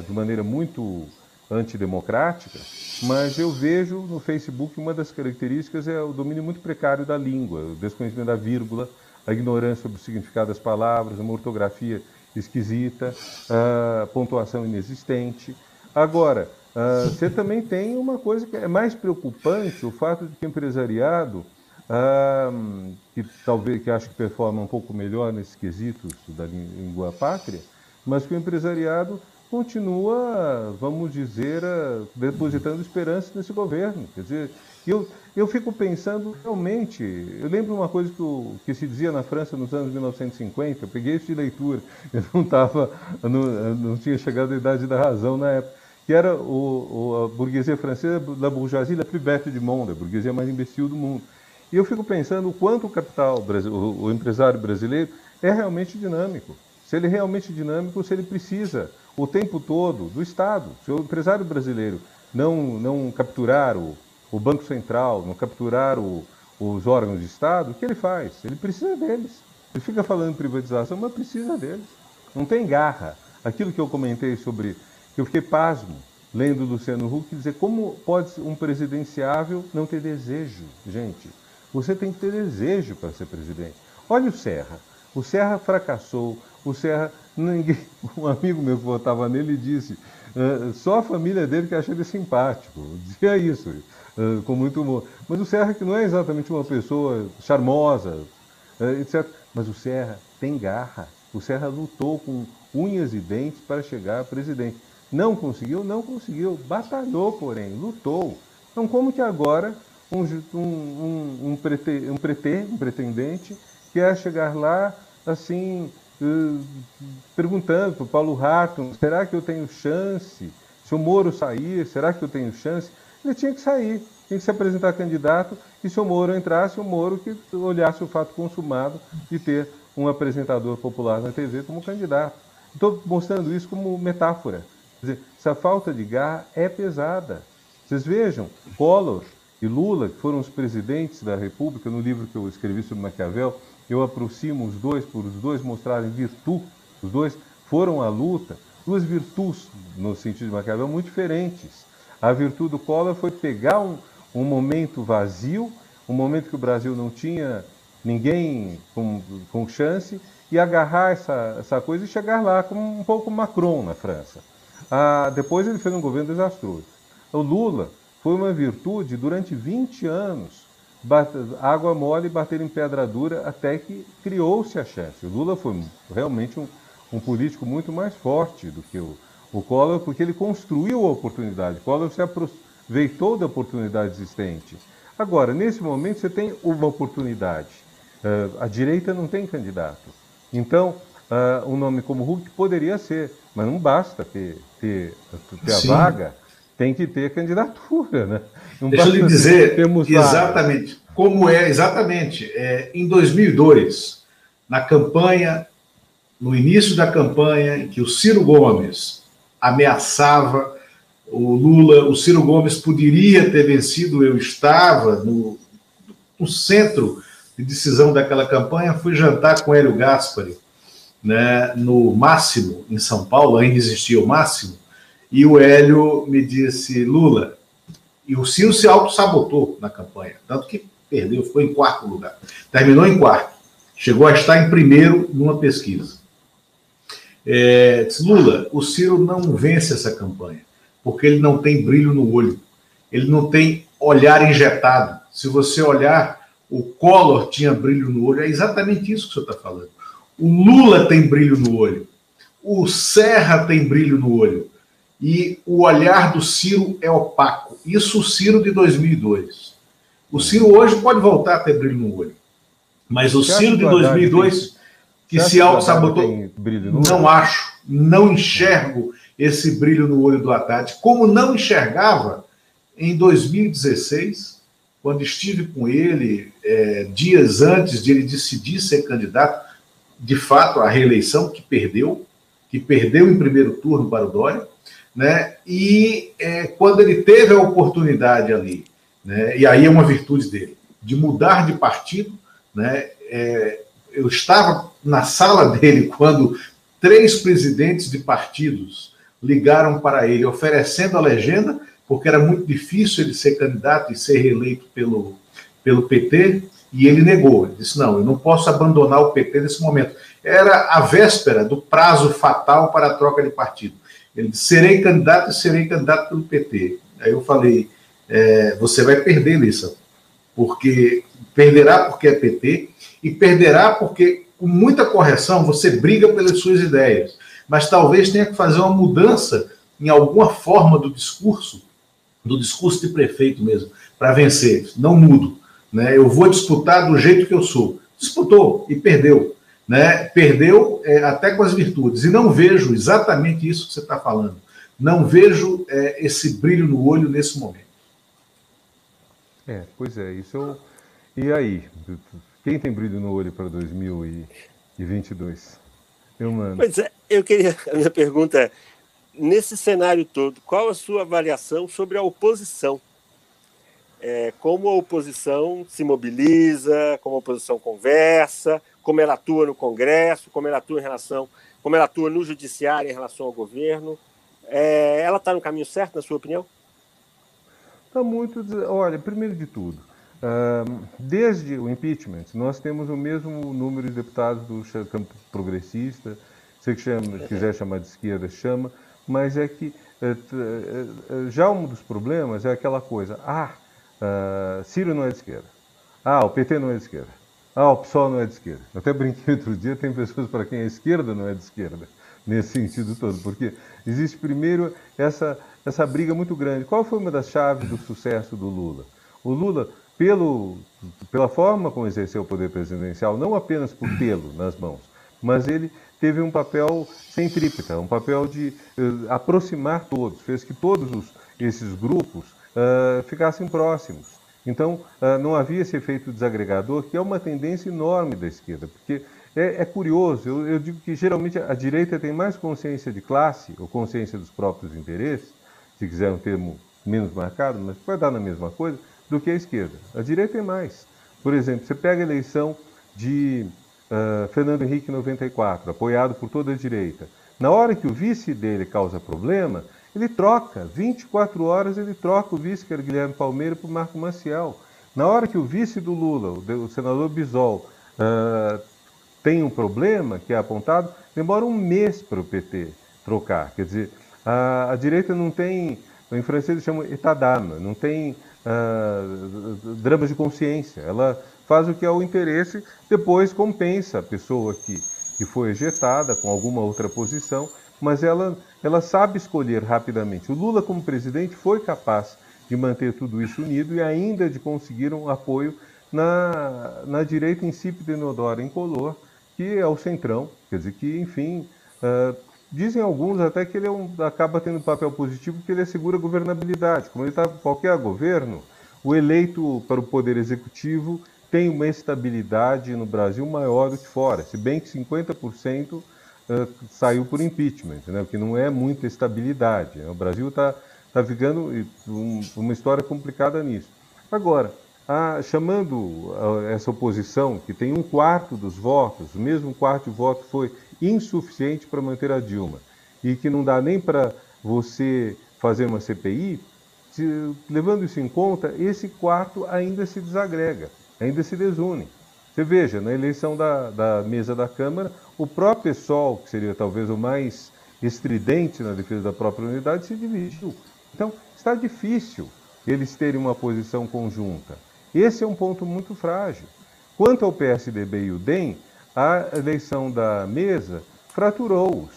de maneira muito antidemocrática, mas eu vejo no Facebook uma das características é o domínio muito precário da língua, o desconhecimento da vírgula, a ignorância sobre o significado das palavras, uma ortografia esquisita, a pontuação inexistente. Agora, você também tem uma coisa que é mais preocupante, o fato de que o empresariado, que talvez que acho que performa um pouco melhor nesses quesitos da língua pátria, mas que o empresariado continua, vamos dizer, uh, depositando esperança nesse governo. Quer dizer, eu, eu fico pensando realmente, eu lembro uma coisa que, que se dizia na França nos anos 1950, eu peguei isso de leitura, (laughs) eu não estava, não, não tinha chegado à idade da razão na época que era o, o, a burguesia francesa, da bourgeoisie la plus bête du monde, a burguesia mais imbecil do mundo. E eu fico pensando o quanto o capital, o empresário brasileiro, é realmente dinâmico. Se ele é realmente dinâmico, se ele precisa o tempo todo do Estado. Se o empresário brasileiro não, não capturar o, o Banco Central, não capturar o, os órgãos de Estado, o que ele faz? Ele precisa deles. Ele fica falando privatização, mas precisa deles. Não tem garra. Aquilo que eu comentei sobre eu fiquei pasmo lendo Luciano Huck dizer como pode um presidenciável não ter desejo. Gente, você tem que ter desejo para ser presidente. Olha o Serra. O Serra fracassou. O Serra, ninguém, um amigo meu que votava nele disse, uh, só a família dele que acha ele simpático. Dizia isso, uh, com muito humor. Mas o Serra que não é exatamente uma pessoa charmosa, uh, etc. Mas o Serra tem garra. O Serra lutou com unhas e dentes para chegar a presidente. Não conseguiu? Não conseguiu. Batalhou, porém, lutou. Então, como que agora um, um, um, prete, um, prete, um pretendente quer chegar lá assim, perguntando para o Paulo Hartung, será que eu tenho chance? Se o Moro sair, será que eu tenho chance? Ele tinha que sair, tinha que se apresentar candidato, e se o Moro entrasse, o Moro que olhasse o fato consumado de ter um apresentador popular na TV como candidato. Estou mostrando isso como metáfora. Dizer, essa falta de garra é pesada. Vocês vejam, Collor e Lula, que foram os presidentes da República, no livro que eu escrevi sobre Maquiavel, eu aproximo os dois por os dois mostrarem virtude. Os dois foram à luta, duas virtudes, no sentido de Maquiavel, muito diferentes. A virtude do Collor foi pegar um, um momento vazio, um momento que o Brasil não tinha ninguém com, com chance, e agarrar essa, essa coisa e chegar lá como um pouco Macron na França. Ah, depois ele fez um governo desastroso. O Lula foi uma virtude durante 20 anos, água mole e bater em pedra dura até que criou-se a chance. O Lula foi realmente um, um político muito mais forte do que o, o Collor, porque ele construiu a oportunidade. O Collor se aproveitou da oportunidade existente. Agora, nesse momento, você tem uma oportunidade. Uh, a direita não tem candidato. Então, uh, um nome como Hulk poderia ser, mas não basta ter, ter, ter a vaga, tem que ter candidatura, né? Não Deixa eu lhe dizer exatamente vaga. como é, exatamente. É, em 2002, na campanha, no início da campanha, em que o Ciro Gomes ameaçava o Lula, o Ciro Gomes poderia ter vencido, eu estava no, no centro de decisão daquela campanha, fui jantar com Hélio Gaspari, né, no Máximo, em São Paulo, ainda existia o Máximo, e o Hélio me disse, Lula, e o Ciro se auto-sabotou na campanha, tanto que perdeu, ficou em quarto lugar. Terminou em quarto. Chegou a estar em primeiro numa pesquisa. É, disse, Lula, o Ciro não vence essa campanha, porque ele não tem brilho no olho, ele não tem olhar injetado. Se você olhar, o Collor tinha brilho no olho, é exatamente isso que você está falando. O Lula tem brilho no olho, o Serra tem brilho no olho, e o olhar do Ciro é opaco. Isso o Ciro de 2002. O Ciro hoje pode voltar a ter brilho no olho, mas o Ciro de 2002 que se auto-sabotou. Não acho, não enxergo esse brilho no olho do Haddad, como não enxergava em 2016, quando estive com ele, é, dias antes de ele decidir ser candidato, de fato, à reeleição, que perdeu, que perdeu em primeiro turno para o Dória, né? e é, quando ele teve a oportunidade ali, né? e aí é uma virtude dele, de mudar de partido, né? É, eu estava na sala (laughs) dele quando três presidentes de partidos ligaram para ele oferecendo a legenda, porque era muito difícil ele ser candidato e ser reeleito pelo, pelo PT, e ele negou. Ele disse: não, eu não posso abandonar o PT nesse momento. Era a véspera do prazo fatal para a troca de partido. Ele disse: serei candidato e serei candidato pelo PT. Aí eu falei: é, você vai perder, Lissa, porque perderá porque é PT e perderá porque, com muita correção, você briga pelas suas ideias. Mas talvez tenha que fazer uma mudança em alguma forma do discurso, do discurso de prefeito mesmo, para vencer. Não mudo. Né? Eu vou disputar do jeito que eu sou. Disputou e perdeu. Né? Perdeu é, até com as virtudes. E não vejo exatamente isso que você está falando. Não vejo é, esse brilho no olho nesse momento. É, pois é, isso eu... E aí? Quem tem brilho no olho para 2022? Eu, mano. Pois é, eu queria. A minha pergunta é: nesse cenário todo, qual a sua avaliação sobre a oposição? É, como a oposição se mobiliza, como a oposição conversa, como ela atua no Congresso, como ela atua em relação, como ela atua no Judiciário em relação ao governo. É, ela está no caminho certo, na sua opinião? Está muito. Olha, primeiro de tudo, desde o impeachment, nós temos o mesmo número de deputados do campo progressista, se chama, quiser chamar de esquerda, chama, mas é que eh, eh, eh, já um dos problemas é aquela coisa, ah, uh, Ciro não é de esquerda, ah, o PT não é de esquerda, ah, o PSOL não é de esquerda. Eu até brinquei outro dia, tem pessoas para quem a esquerda não é de esquerda, nesse sentido todo, porque existe primeiro essa, essa briga muito grande. Qual foi uma das chaves do sucesso do Lula? O Lula pelo, pela forma como exerceu o poder presidencial, não apenas por tê-lo nas mãos, mas ele teve um papel centrípeta, um papel de uh, aproximar todos, fez que todos os, esses grupos uh, ficassem próximos. Então, uh, não havia esse efeito desagregador, que é uma tendência enorme da esquerda, porque é, é curioso, eu, eu, digo que geralmente a direita tem mais consciência de classe, ou consciência dos próprios interesses, se quiser um termo menos marcado, mas vai dar na mesma coisa, do que a esquerda. A direita é mais. Por exemplo, você pega a eleição de uh, Fernando Henrique em 94, apoiado por toda a direita. Na hora que o vice dele causa problema, ele troca. 24 horas ele troca o vice, que era Guilherme Palmeira, por Marco Maciel. Na hora que o vice do Lula, o senador Bisol, uh, tem um problema que é apontado, demora um mês para o PT trocar. Quer dizer, a, a direita não tem, em francês chama etadama, não tem uh, dramas de consciência. Ela faz o que é o interesse, depois compensa a pessoa que, que foi ejetada com alguma outra posição, mas ela, ela sabe escolher rapidamente. O Lula, como presidente, foi capaz de manter tudo isso unido e ainda de conseguir um apoio na, na direita insípida inodora incolor, que é o centrão, quer dizer que, enfim, uh, Dizem alguns até que ele é um, acaba tendo um papel positivo porque ele assegura a governabilidade. Como ele está qualquer governo, o eleito para o poder executivo tem uma estabilidade no Brasil maior do que fora, se bem que 50% uh, saiu por impeachment, né, o que não é muita estabilidade. Né? O Brasil está tá vivendo um, uma história complicada nisso. Agora, a, chamando a, essa oposição, que tem um quarto dos votos, o mesmo quarto de voto foi insuficiente para manter a Dilma, e que não dá nem para você fazer uma CPI, se, levando isso em conta, esse quarto ainda se desagrega, ainda se desune. Você veja, na eleição da, da mesa da Câmara, o próprio PSOL, que seria talvez o mais estridente na defesa da própria unidade, se dividiu. Então, está difícil eles terem uma posição conjunta. Esse é um ponto muito frágil. Quanto ao PSDB e o DEM, a eleição da mesa fraturou-os.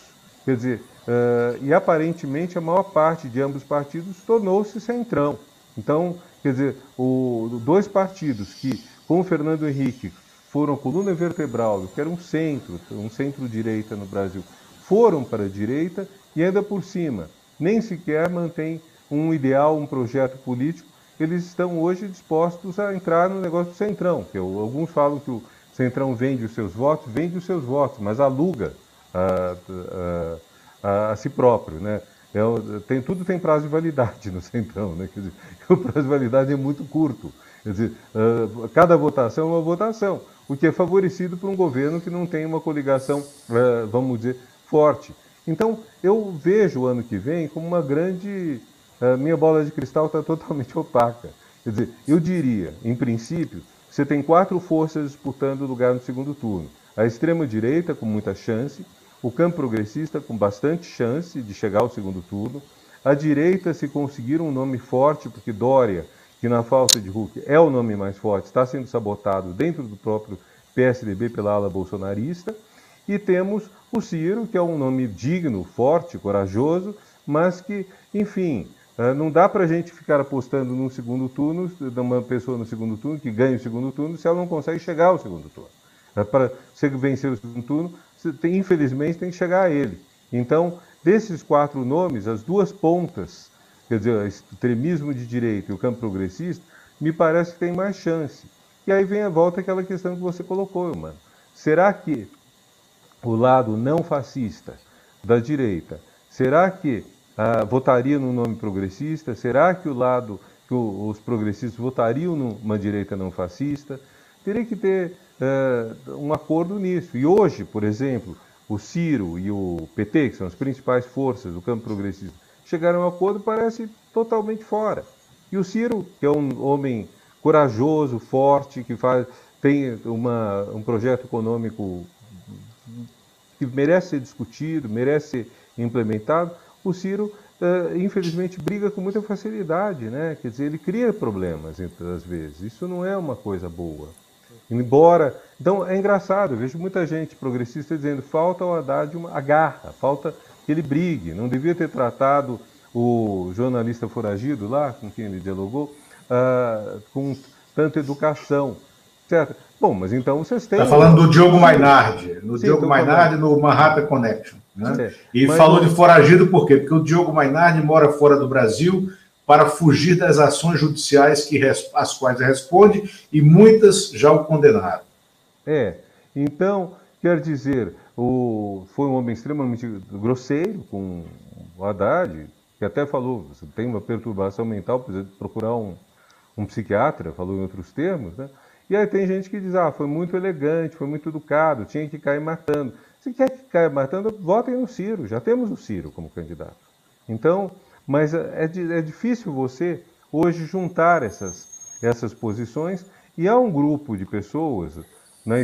Quer dizer, uh, e aparentemente a maior parte de ambos os partidos tornou-se centrão. Então, quer dizer, o, dois partidos que, com o Fernando Henrique, foram coluna vertebral, que era um centro, um centro-direita no Brasil, foram para a direita e ainda por cima, nem sequer mantém um ideal, um projeto político, eles estão hoje dispostos a entrar no negócio do Centrão, que alguns falam que o Centrão vende os seus votos, vende os seus votos, mas aluga a, a, a, a si próprio, né? É, tem, tudo tem prazo de validade no Centrão, né? Quer dizer, (laughs) o prazo de validade é muito curto. Quer dizer, cada votação é uma votação, o que é favorecido por um governo que não tem uma coligação, uh, vamos dizer, forte. Então, eu vejo o ano que vem como uma grande. Uh, minha bola de cristal está totalmente (laughs) opaca. Quer dizer, eu diria, em princípio, você tem quatro forças disputando o lugar no segundo turno. A extrema-direita, com muita chance, o campo progressista, com bastante chance de chegar ao segundo turno, a direita, se conseguir um nome forte, porque Dória que na falta de Hulk é o nome mais forte, está sendo sabotado dentro do próprio PSDB pela ala bolsonarista. E temos o Ciro, que é um nome digno, forte, corajoso, mas que, enfim, eh, não dá para a gente ficar apostando no segundo turno, numa pessoa no segundo turno, que ganha o segundo turno, se ela não consegue chegar ao segundo turno. Eh, para vencer o segundo turno, infelizmente tem que chegar a ele. Então, desses quatro nomes, as duas pontas quer dizer, extremismo de direita e o campo progressista, me parece que tem mais chance. E aí vem a volta aquela questão que você colocou, mano. Será que o lado não fascista da direita, será que ah, votaria no nome progressista? Será que o lado que os progressistas votariam numa direita não fascista? Teria que ter ah, um acordo nisso. E hoje, por exemplo, o Ciro e o PT, que são as principais forças do campo progressista, chegaram a um acordo parece totalmente fora. E o Ciro, que é um homem corajoso, forte, que faz, tem uma, um projeto econômico que merece ser discutido, merece ser implementado, o Ciro, uh, infelizmente, briga com muita facilidade, né? Quer dizer, ele cria problemas, às vezes. Isso não é uma coisa boa. Embora. Então, é engraçado, eu vejo muita gente progressista dizendo falta ao Haddad uma, a garra, falta que ele brigue. Não devia ter tratado o jornalista foragido lá, com quem ele dialogou, uh, com tanta educação, certo? Bom, mas então vocês têm... Está falando do Diogo Mainardi, no Sim, Diogo Mainardi no Manhattan Connection. Né? É, e falou de foragido por quê? Porque o Diogo Mainardi mora fora do Brasil para fugir das ações judiciais que, às quais responde e muitas já o condenaram. É, então, quer dizer, o, foi um homem extremamente grosseiro com o Haddad, que até falou, você tem uma perturbação mental, precisa procurar um, um psiquiatra, falou em outros termos, né? E aí tem gente que diz, ah, foi muito elegante, foi muito educado, tinha que cair matando. Se quer que caia matando, votem no Ciro, já temos o Ciro como candidato. Então, mas é, é difícil você hoje juntar essas, essas posições e há um grupo de pessoas na,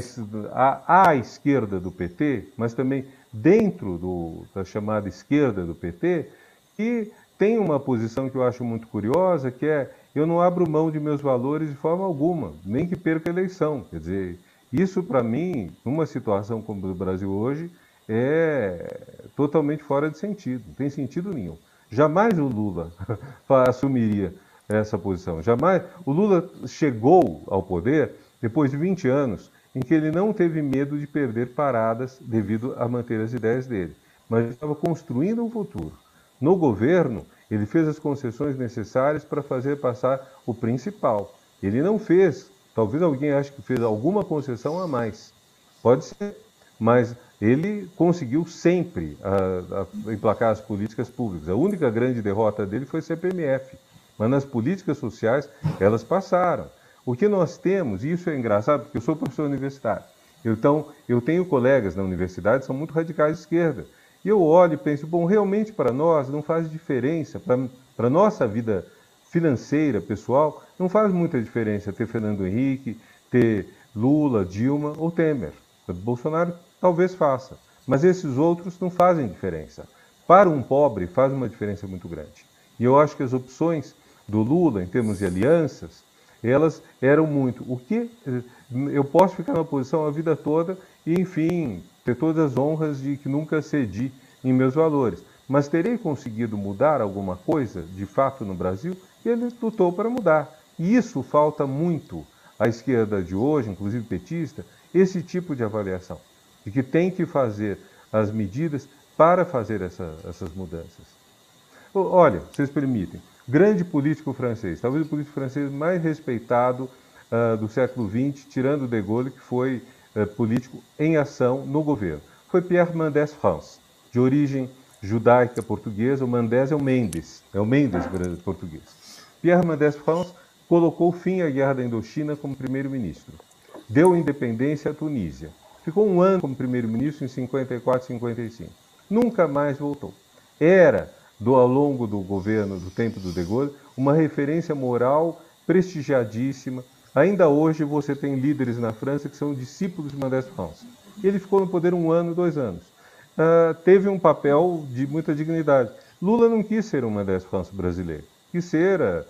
à, à esquerda do PT, mas também dentro do, da chamada esquerda do PT, que tem uma posição que eu acho muito curiosa, que é eu não abro mão de meus valores de forma alguma, nem que perca a eleição. Quer dizer, isso para mim, numa situação como a do Brasil hoje, é totalmente fora de sentido, não tem sentido nenhum. Jamais o Lula (laughs) assumiria essa posição. Jamais. O Lula chegou ao poder depois de 20 anos em que ele não teve medo de perder paradas devido a manter as ideias dele, mas estava construindo um futuro. No governo, ele fez as concessões necessárias para fazer passar o principal. Ele não fez, talvez alguém ache que fez alguma concessão a mais. Pode ser, mas ele conseguiu sempre a, a, emplacar as políticas públicas. A única grande derrota dele foi a CPMF, mas nas políticas sociais elas passaram. O que nós temos, e isso é engraçado, porque eu sou professor universitário, então eu tenho colegas na universidade que são muito radicais de esquerda. E eu olho e penso, bom, realmente para nós não faz diferença, para a nossa vida financeira, pessoal, não faz muita diferença ter Fernando Henrique, ter Lula, Dilma ou Temer. Bolsonaro talvez faça, mas esses outros não fazem diferença. Para um pobre faz uma diferença muito grande. E eu acho que as opções do Lula, em termos de alianças, elas eram muito. O que eh, eu posso ficar na posição a vida toda e, enfim, ter todas as honras de que nunca cedi em meus valores. Mas terei conseguido mudar alguma coisa de fato no Brasil? E ele lutou para mudar. E isso falta muito à esquerda de hoje, inclusive petista, esse tipo de avaliação. E que tem que fazer as medidas para fazer essa, essas mudanças. Olha, vocês permitem, grande político francês, talvez o político francês mais respeitado uh, do século XX, tirando de Gaulle, que foi uh, político em ação no governo, foi Pierre Mendès France, de origem judaica portuguesa. O Mendès é o Mendes, é o Mendes português. Pierre Mendès France colocou fim à guerra da Indochina como primeiro-ministro. Deu independência à Tunísia. Ficou um ano como primeiro-ministro em 54 e 55 nunca mais voltou. Era, do, ao longo do governo do tempo do De Gaulle, uma referência moral prestigiadíssima. Ainda hoje você tem líderes na França que são discípulos de Mendès France. Ele ficou no poder um ano, dois anos. Uh, teve um papel de muita dignidade. Lula não quis ser um Mendès France brasileiro. Quis ser, uh,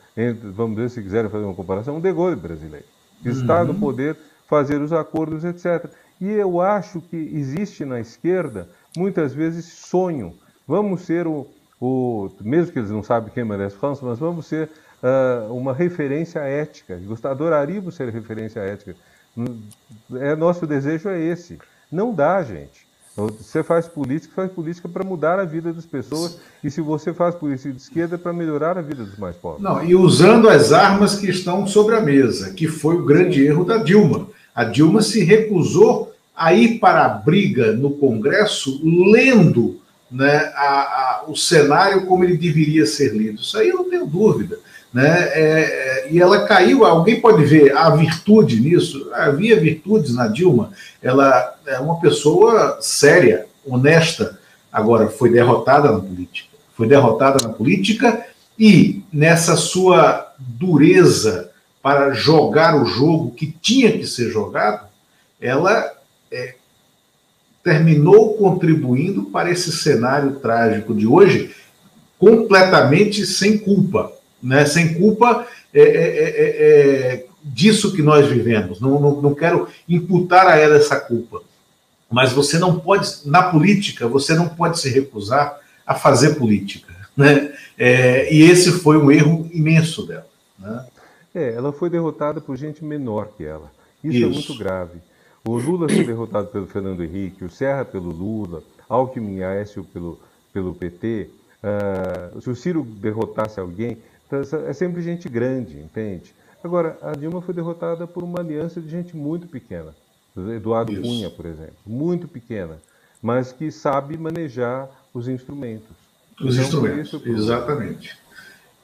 vamos dizer, se quiserem fazer uma comparação, um De Gaulle brasileiro. Uhum. estar no poder, fazer os acordos, etc. E eu acho que existe na esquerda muitas vezes sonham. Vamos ser o, o mesmo que eles não sabem quem merece France, mas vamos ser uh, uma referência ética. Adoraríamos ser referência ética. É, nosso desejo é esse. Não dá, gente. Você faz política, faz política para mudar a vida das pessoas, e se você faz política de esquerda, é para melhorar a vida dos mais pobres. Não, e usando as armas que estão sobre a mesa, que foi o grande erro da Dilma. A Dilma se recusou a ir para a briga no Congresso lendo né, a, a, o cenário como ele deveria ser lido. Isso aí eu não tenho dúvida. Né? É, é, e ela caiu, alguém pode ver a virtude nisso? Havia virtudes na Dilma. Ela é uma pessoa séria, honesta, agora foi derrotada na política. Foi derrotada na política e nessa sua dureza para jogar o jogo que tinha que ser jogado, ela é, terminou contribuindo para esse cenário trágico de hoje, completamente sem culpa, né? sem culpa é, é, é, é disso que nós vivemos. Não, não, não quero imputar a ela essa culpa, mas você não pode, na política, você não pode se recusar a fazer política. Né? É, e esse foi um erro imenso dela. Né? É, ela foi derrotada por gente menor que ela. Isso, Isso. é muito grave. O Lula ser derrotado pelo Fernando Henrique, o Serra pelo Lula, Alckmin e Aécio pelo, pelo PT, uh, ah, se o Ciro derrotasse alguém, então, é sempre gente grande, entende? Agora, a Dilma foi derrotada por uma aliança de gente muito pequena. Eduardo Isso. Cunha, por exemplo, muito pequena, mas que sabe manejar os instrumentos. Os então, instrumentos, exatamente.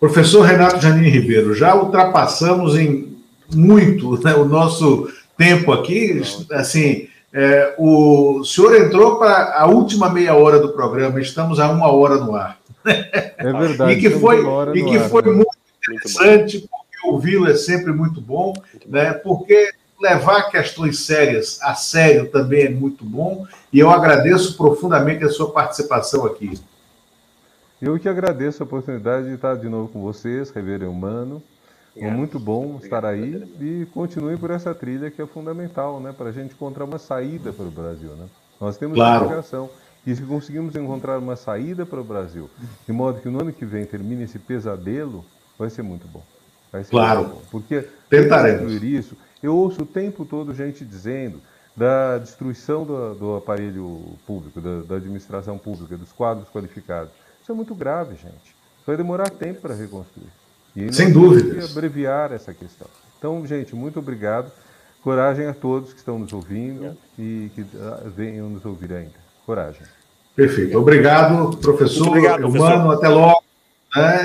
Professor Renato Janine Ribeiro, já ultrapassamos em muito né, o nosso tempo aqui, assim, é, o senhor entrou para a última meia hora do programa, estamos a uma hora no ar. É verdade. e que foi, e que ar, foi né? muito interessante, muito porque ouvi-lo é sempre muito bom, muito né? porque levar questões sérias a sério também é muito bom, e eu agradeço profundamente a sua participação aqui. Eu que agradeço a oportunidade de estar de novo com vocês, Reverendo Humano. É muito bom estar aí e continue por essa trilha que é fundamental, né, para a gente encontrar uma saída para o Brasil, né? Nós temos claro. obrigação e se conseguimos encontrar uma saída para o Brasil, de modo que no ano que vem termine esse pesadelo, vai ser muito bom. Vai ser claro. Muito bom. Porque tentaremos isso. Eu ouço o tempo todo gente dizendo da destruição do, do aparelho público, da, da administração pública, dos quadros qualificados. Isso é muito grave, gente. Vai demorar tempo para reconstruir. E Sem dúvida. abreviar essa questão. Então, gente, muito obrigado. Coragem a todos que estão nos ouvindo e que ah, venham nos ouvir ainda. Coragem. Perfeito. Obrigado, professor. Muito obrigado, professor. Humano. Até logo. Né?